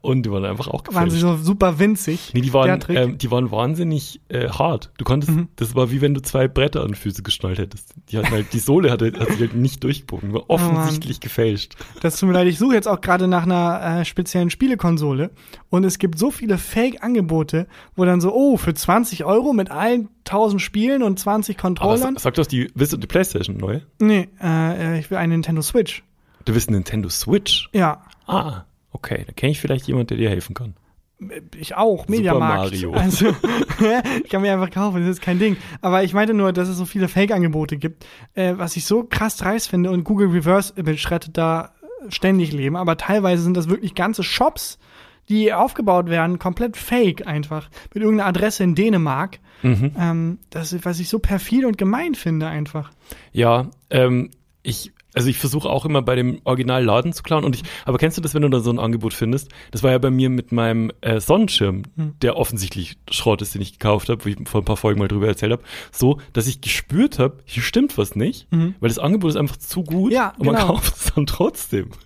Und die waren einfach auch gefälscht. Waren sie so super winzig? Nee, die waren, ähm, die waren wahnsinnig äh, hart. Du konntest, Mhm. das war wie wenn du zwei Bretter an die Füße geschnallt hättest. Die hatten halt, die Sohle hatte, hat sich halt nicht durchgebogen, war Oh, offensichtlich gefälscht. Das tut mir leid, ich suche jetzt auch gerade nach einer äh, speziellen Spielekonsole und es gibt so viele Fake-Angebote, wo dann so, oh, für 20 Euro mit allen 1000 Spielen und 20 Aber Controllern. sag, sag doch, die, willst du die Playstation neu? nee, äh, ich will eine Nintendo Switch. Du willst eine Nintendo Switch? Ja, Ah, okay. Da kenne ich vielleicht jemand, der dir helfen kann. ich auch, Mediamarkt. Mario. [LAUGHS] Also, ich kann mir einfach kaufen, das ist kein Ding. Aber ich meinte nur, dass es so viele Fake-Angebote gibt, äh, was ich so krass dreist finde und Google Reverse Image rettet da ständig Leben. Aber teilweise sind das wirklich ganze Shops, die aufgebaut werden, komplett fake einfach. Mit irgendeiner Adresse in Dänemark. Mhm. Ähm, das ist, was ich so perfid und gemein finde einfach. Ja, ähm, ich, also ich versuche auch immer bei dem Originalladen zu klauen. Und ich, aber kennst du das, wenn du da so ein Angebot findest? Das war ja bei mir mit meinem äh, Sonnenschirm, Hm. der offensichtlich Schrott ist, den ich gekauft habe, wo ich vor ein paar Folgen mal drüber erzählt habe, so, dass ich gespürt habe, hier stimmt was nicht, weil das Angebot ist einfach zu gut Mhm. Ja, und man genau. kauft es dann trotzdem. [LAUGHS]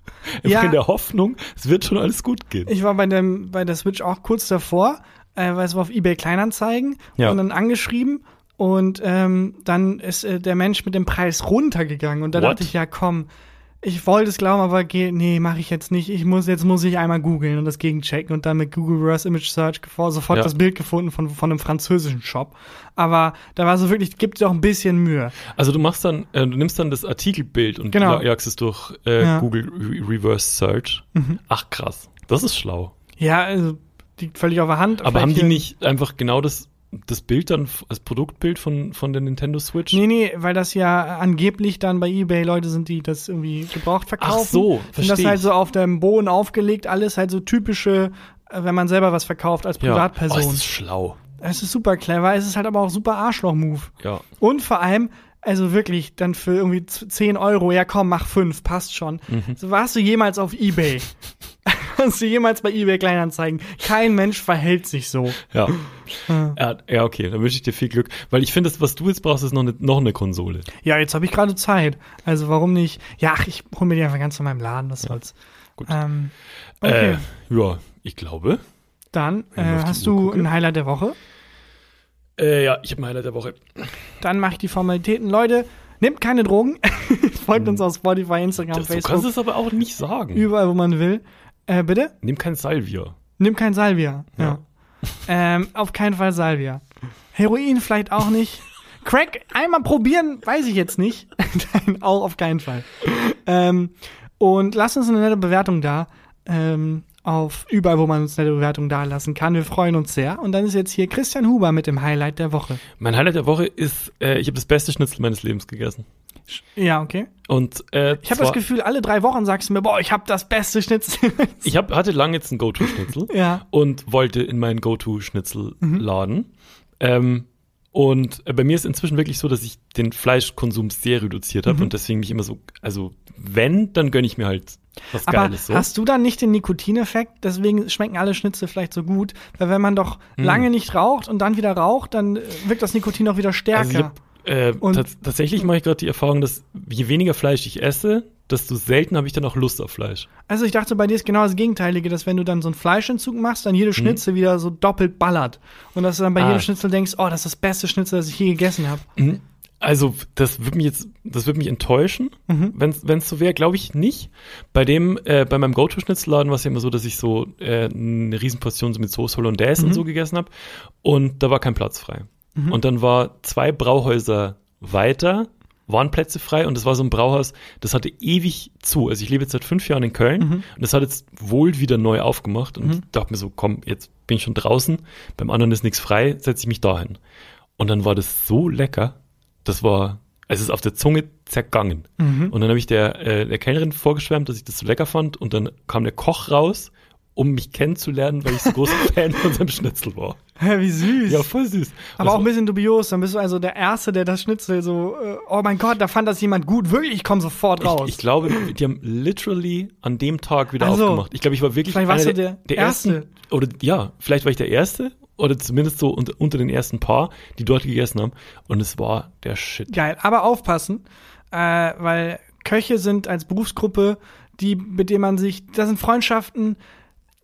Ja. in der Hoffnung, es wird schon alles gut gehen. Ich war bei, dem, bei der Switch auch kurz davor, äh, weil es war auf eBay Kleinanzeigen Ja. und dann angeschrieben und ähm, dann ist äh, der Mensch mit dem Preis runtergegangen und da dachte ich, ja komm, ich wollte es glauben, aber geh, nee, mache ich jetzt nicht. Ich muss, jetzt muss ich einmal googeln und das gegenchecken und dann mit Google Reverse Image Search sofort Ja. das Bild gefunden von, von einem französischen Shop. Aber da war so wirklich, gibt doch ein bisschen Mühe. Also du machst dann, äh, du nimmst dann das Artikelbild und Genau. ja- jagst es durch äh, Ja. Google Re Reverse Search. Ach krass, das ist schlau. Ja, also liegt völlig auf der Hand. Aber haben die nicht einfach genau das, das Bild dann als Produktbild von, von der Nintendo Switch? Nee, nee, weil das ja angeblich dann bei Ebay Leute sind, die das irgendwie gebraucht verkaufen. Ach so, Und das verstehe halt so auf dem Boden aufgelegt, alles halt so typische, äh, wenn man selber was verkauft als ja. Oh, Privatperson. ist schlau. es ist super clever, es ist halt aber auch super Arschloch-Move. Ja. Und vor allem, also wirklich, dann für irgendwie z- 10 Euro, ja komm, mach 5, passt schon. Mhm. So, warst du jemals auf Ebay? [LAUGHS] warst du jemals bei Ebay Kleinanzeigen? Kein Mensch verhält sich so. Ja. ja. Ja, okay, dann wünsche ich dir viel Glück. Weil ich finde, was du jetzt brauchst, ist noch eine, noch eine Konsole. Ja, jetzt habe ich gerade Zeit. Also warum nicht? Ja, ach, ich hol mir die einfach ganz von meinem Laden, was soll's. gut. Ähm, okay, Äh, ja, ich glaube. dann äh, hast Uhr du gucke. ein Highlight der Woche. Äh, ja, ich habe ein Highlight der Woche. Dann mache ich die Formalitäten. Leute, nehmt keine Drogen. [LAUGHS] Folgt uns auf Spotify, Instagram, Das, du kannst Facebook, es aber auch nicht sagen. überall, wo man will. Äh, bitte? Nimm kein Salvia. Nimm kein Salvia. Ja. Ja. [LAUGHS] ähm, auf keinen Fall Salvia. Heroin vielleicht auch nicht. Crack einmal probieren, weiß ich jetzt nicht. [LAUGHS] Nein, auch auf keinen Fall. Ähm, und lasst uns eine nette Bewertung da. Ähm, auf überall, wo man uns nette Bewertung da lassen kann. Wir freuen uns sehr. Und dann ist jetzt hier Christian Huber mit dem Highlight der Woche. Mein Highlight der Woche ist, äh, ich habe das beste Schnitzel meines Lebens gegessen. Ja, okay. Und äh, Ich habe das Gefühl, alle drei Wochen sagst du mir, boah, ich habe das beste Schnitzel. [LAUGHS] ich hab, hatte lange jetzt einen Go-To-Schnitzel ja. und wollte in meinen Go-To-Schnitzel-Laden. Ähm, und bei mir ist inzwischen wirklich so, dass ich den Fleischkonsum sehr reduziert habe und deswegen nicht immer so, also wenn, dann gönne ich mir halt was Aber Geiles so. hast du dann nicht den Nikotineffekt? Deswegen schmecken alle Schnitzel vielleicht so gut. Weil wenn man doch Hm. lange nicht raucht und dann wieder raucht, dann äh, wirkt das Nikotin auch wieder stärker. Also ich hab, äh, tats tatsächlich mache ich gerade die Erfahrung, dass je weniger Fleisch ich esse, desto selten habe ich dann auch Lust auf Fleisch. Also ich dachte, bei dir ist genau das Gegenteilige, dass wenn du dann so einen Fleischentzug machst, dann jede Schnitzel wieder so doppelt ballert. Und dass du dann bei Hm. Ah. jedem Schnitzel denkst, oh, das ist das beste Schnitzel, das ich je gegessen habe. Also, das wird mich jetzt, das wird mich enttäuschen. Mhm. Wenn es so wäre, glaube ich nicht. Bei dem, äh, bei meinem Go-To-Schnitzelladen war es ja immer so, dass ich so äh, eine Riesenportion so mit Sauce Hollandaise Mhm. und so gegessen habe. Und da war kein Platz frei. Und dann war zwei Brauhäuser weiter, waren Plätze frei und das war so ein Brauhaus, das hatte ewig zu. Also ich lebe jetzt seit fünf Jahren in Köln Mhm. und das hat jetzt wohl wieder neu aufgemacht und ich dachte mir so, komm, jetzt bin ich schon draußen, beim anderen ist nichts frei, setze ich mich dahin. Und dann war das so lecker, das war, es ist auf der Zunge zergangen. Und dann habe ich der, äh, der Kellnerin vorgeschwärmt, dass ich das so lecker fand und dann kam der Koch raus, um mich kennenzulernen, weil ich so großer [LAUGHS] Fan von seinem Schnitzel war. Hä, wie süß. Ja, voll süß. Aber Das auch ein bisschen dubios. Dann bist du also der Erste, der das Schnitzel so, äh, oh mein Gott, da fand das jemand gut. Wirklich, ich komme sofort raus. Ich, ich glaube, die haben literally an dem Tag wieder Ach so. aufgemacht. Ich glaube, ich war wirklich Vielleicht warst einer du der ersten, Erste. oder ja, vielleicht war ich der Erste oder zumindest so unter, den ersten paar, die dort gegessen haben. Und es war der Shit. Geil, aber aufpassen, äh, weil Köche sind als Berufsgruppe, die, mit denen man sich, da sind Freundschaften,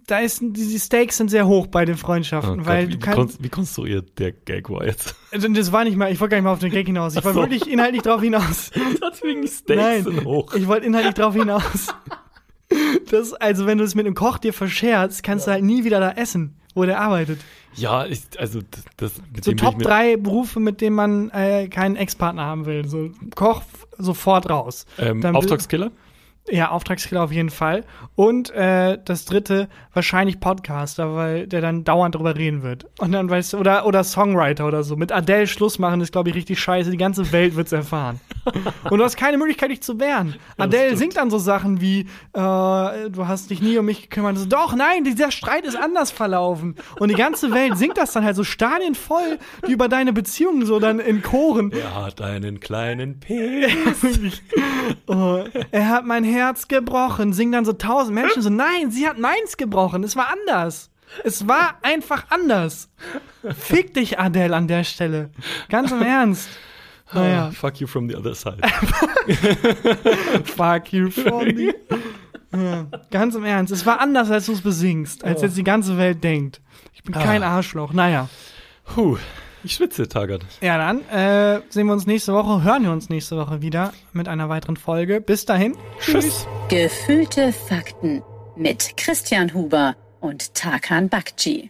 da ist, die, Stakes sind sehr hoch bei den Freundschaften, Oh Gott, weil wie, du kannst, wie konstruiert der Gag war jetzt? also das war nicht mal, ich wollte gar nicht mal auf den Gag hinaus, ich wollte so. wirklich inhaltlich drauf hinaus. [LAUGHS] Deswegen die Steaks Nein, sind hoch. ich wollte inhaltlich drauf hinaus. [LAUGHS] Das, also wenn du es mit einem Koch dir verscherzt, kannst du halt nie wieder da essen, wo der arbeitet. Ja, ich, also das, das mit So Top ich mir, drei Berufe, mit denen man äh, keinen Ex-Partner haben will. So Koch sofort raus. ähm, Auftragskiller. Ja, Auftragskiller auf jeden Fall. Und äh, das dritte, wahrscheinlich Podcaster, weil der dann dauernd drüber reden wird. Und dann weißt du, oder, oder Songwriter oder so. Mit Adele Schluss machen ist, glaube ich, richtig scheiße. Die ganze Welt wird's erfahren. [LAUGHS] Und du hast keine Möglichkeit, dich zu wehren. Adele stimmt. singt dann so Sachen wie, äh, du hast dich nie um mich gekümmert. So, Doch, nein, dieser Streit ist anders verlaufen. Und die ganze Welt singt das dann halt so Stadien voll, die über deine Beziehungen so dann in Choren. Er hat einen kleinen Penis. [LAUGHS] Oh, er hat mein Herz gebrochen. Singen dann so tausend Menschen so, nein, sie hat meins gebrochen. Es war anders. Es war einfach anders. Fick dich, Adele, an der Stelle. Ganz im Ernst. Naja, [LAUGHS] Fuck you from the other side. [LAUGHS] fuck you, Fondy. [LAUGHS] Ja, ganz im Ernst. Es war anders, als du es besingst, als jetzt die ganze Welt denkt. Ich bin kein Arschloch. Naja. Puh. Ich schwitze, Tagat. Ja, dann äh, sehen wir uns nächste Woche, hören wir uns nächste Woche wieder mit einer weiteren Folge. Bis dahin. Tschüss. Gefühlte Fakten mit Christian Huber und Tarkan Bakci.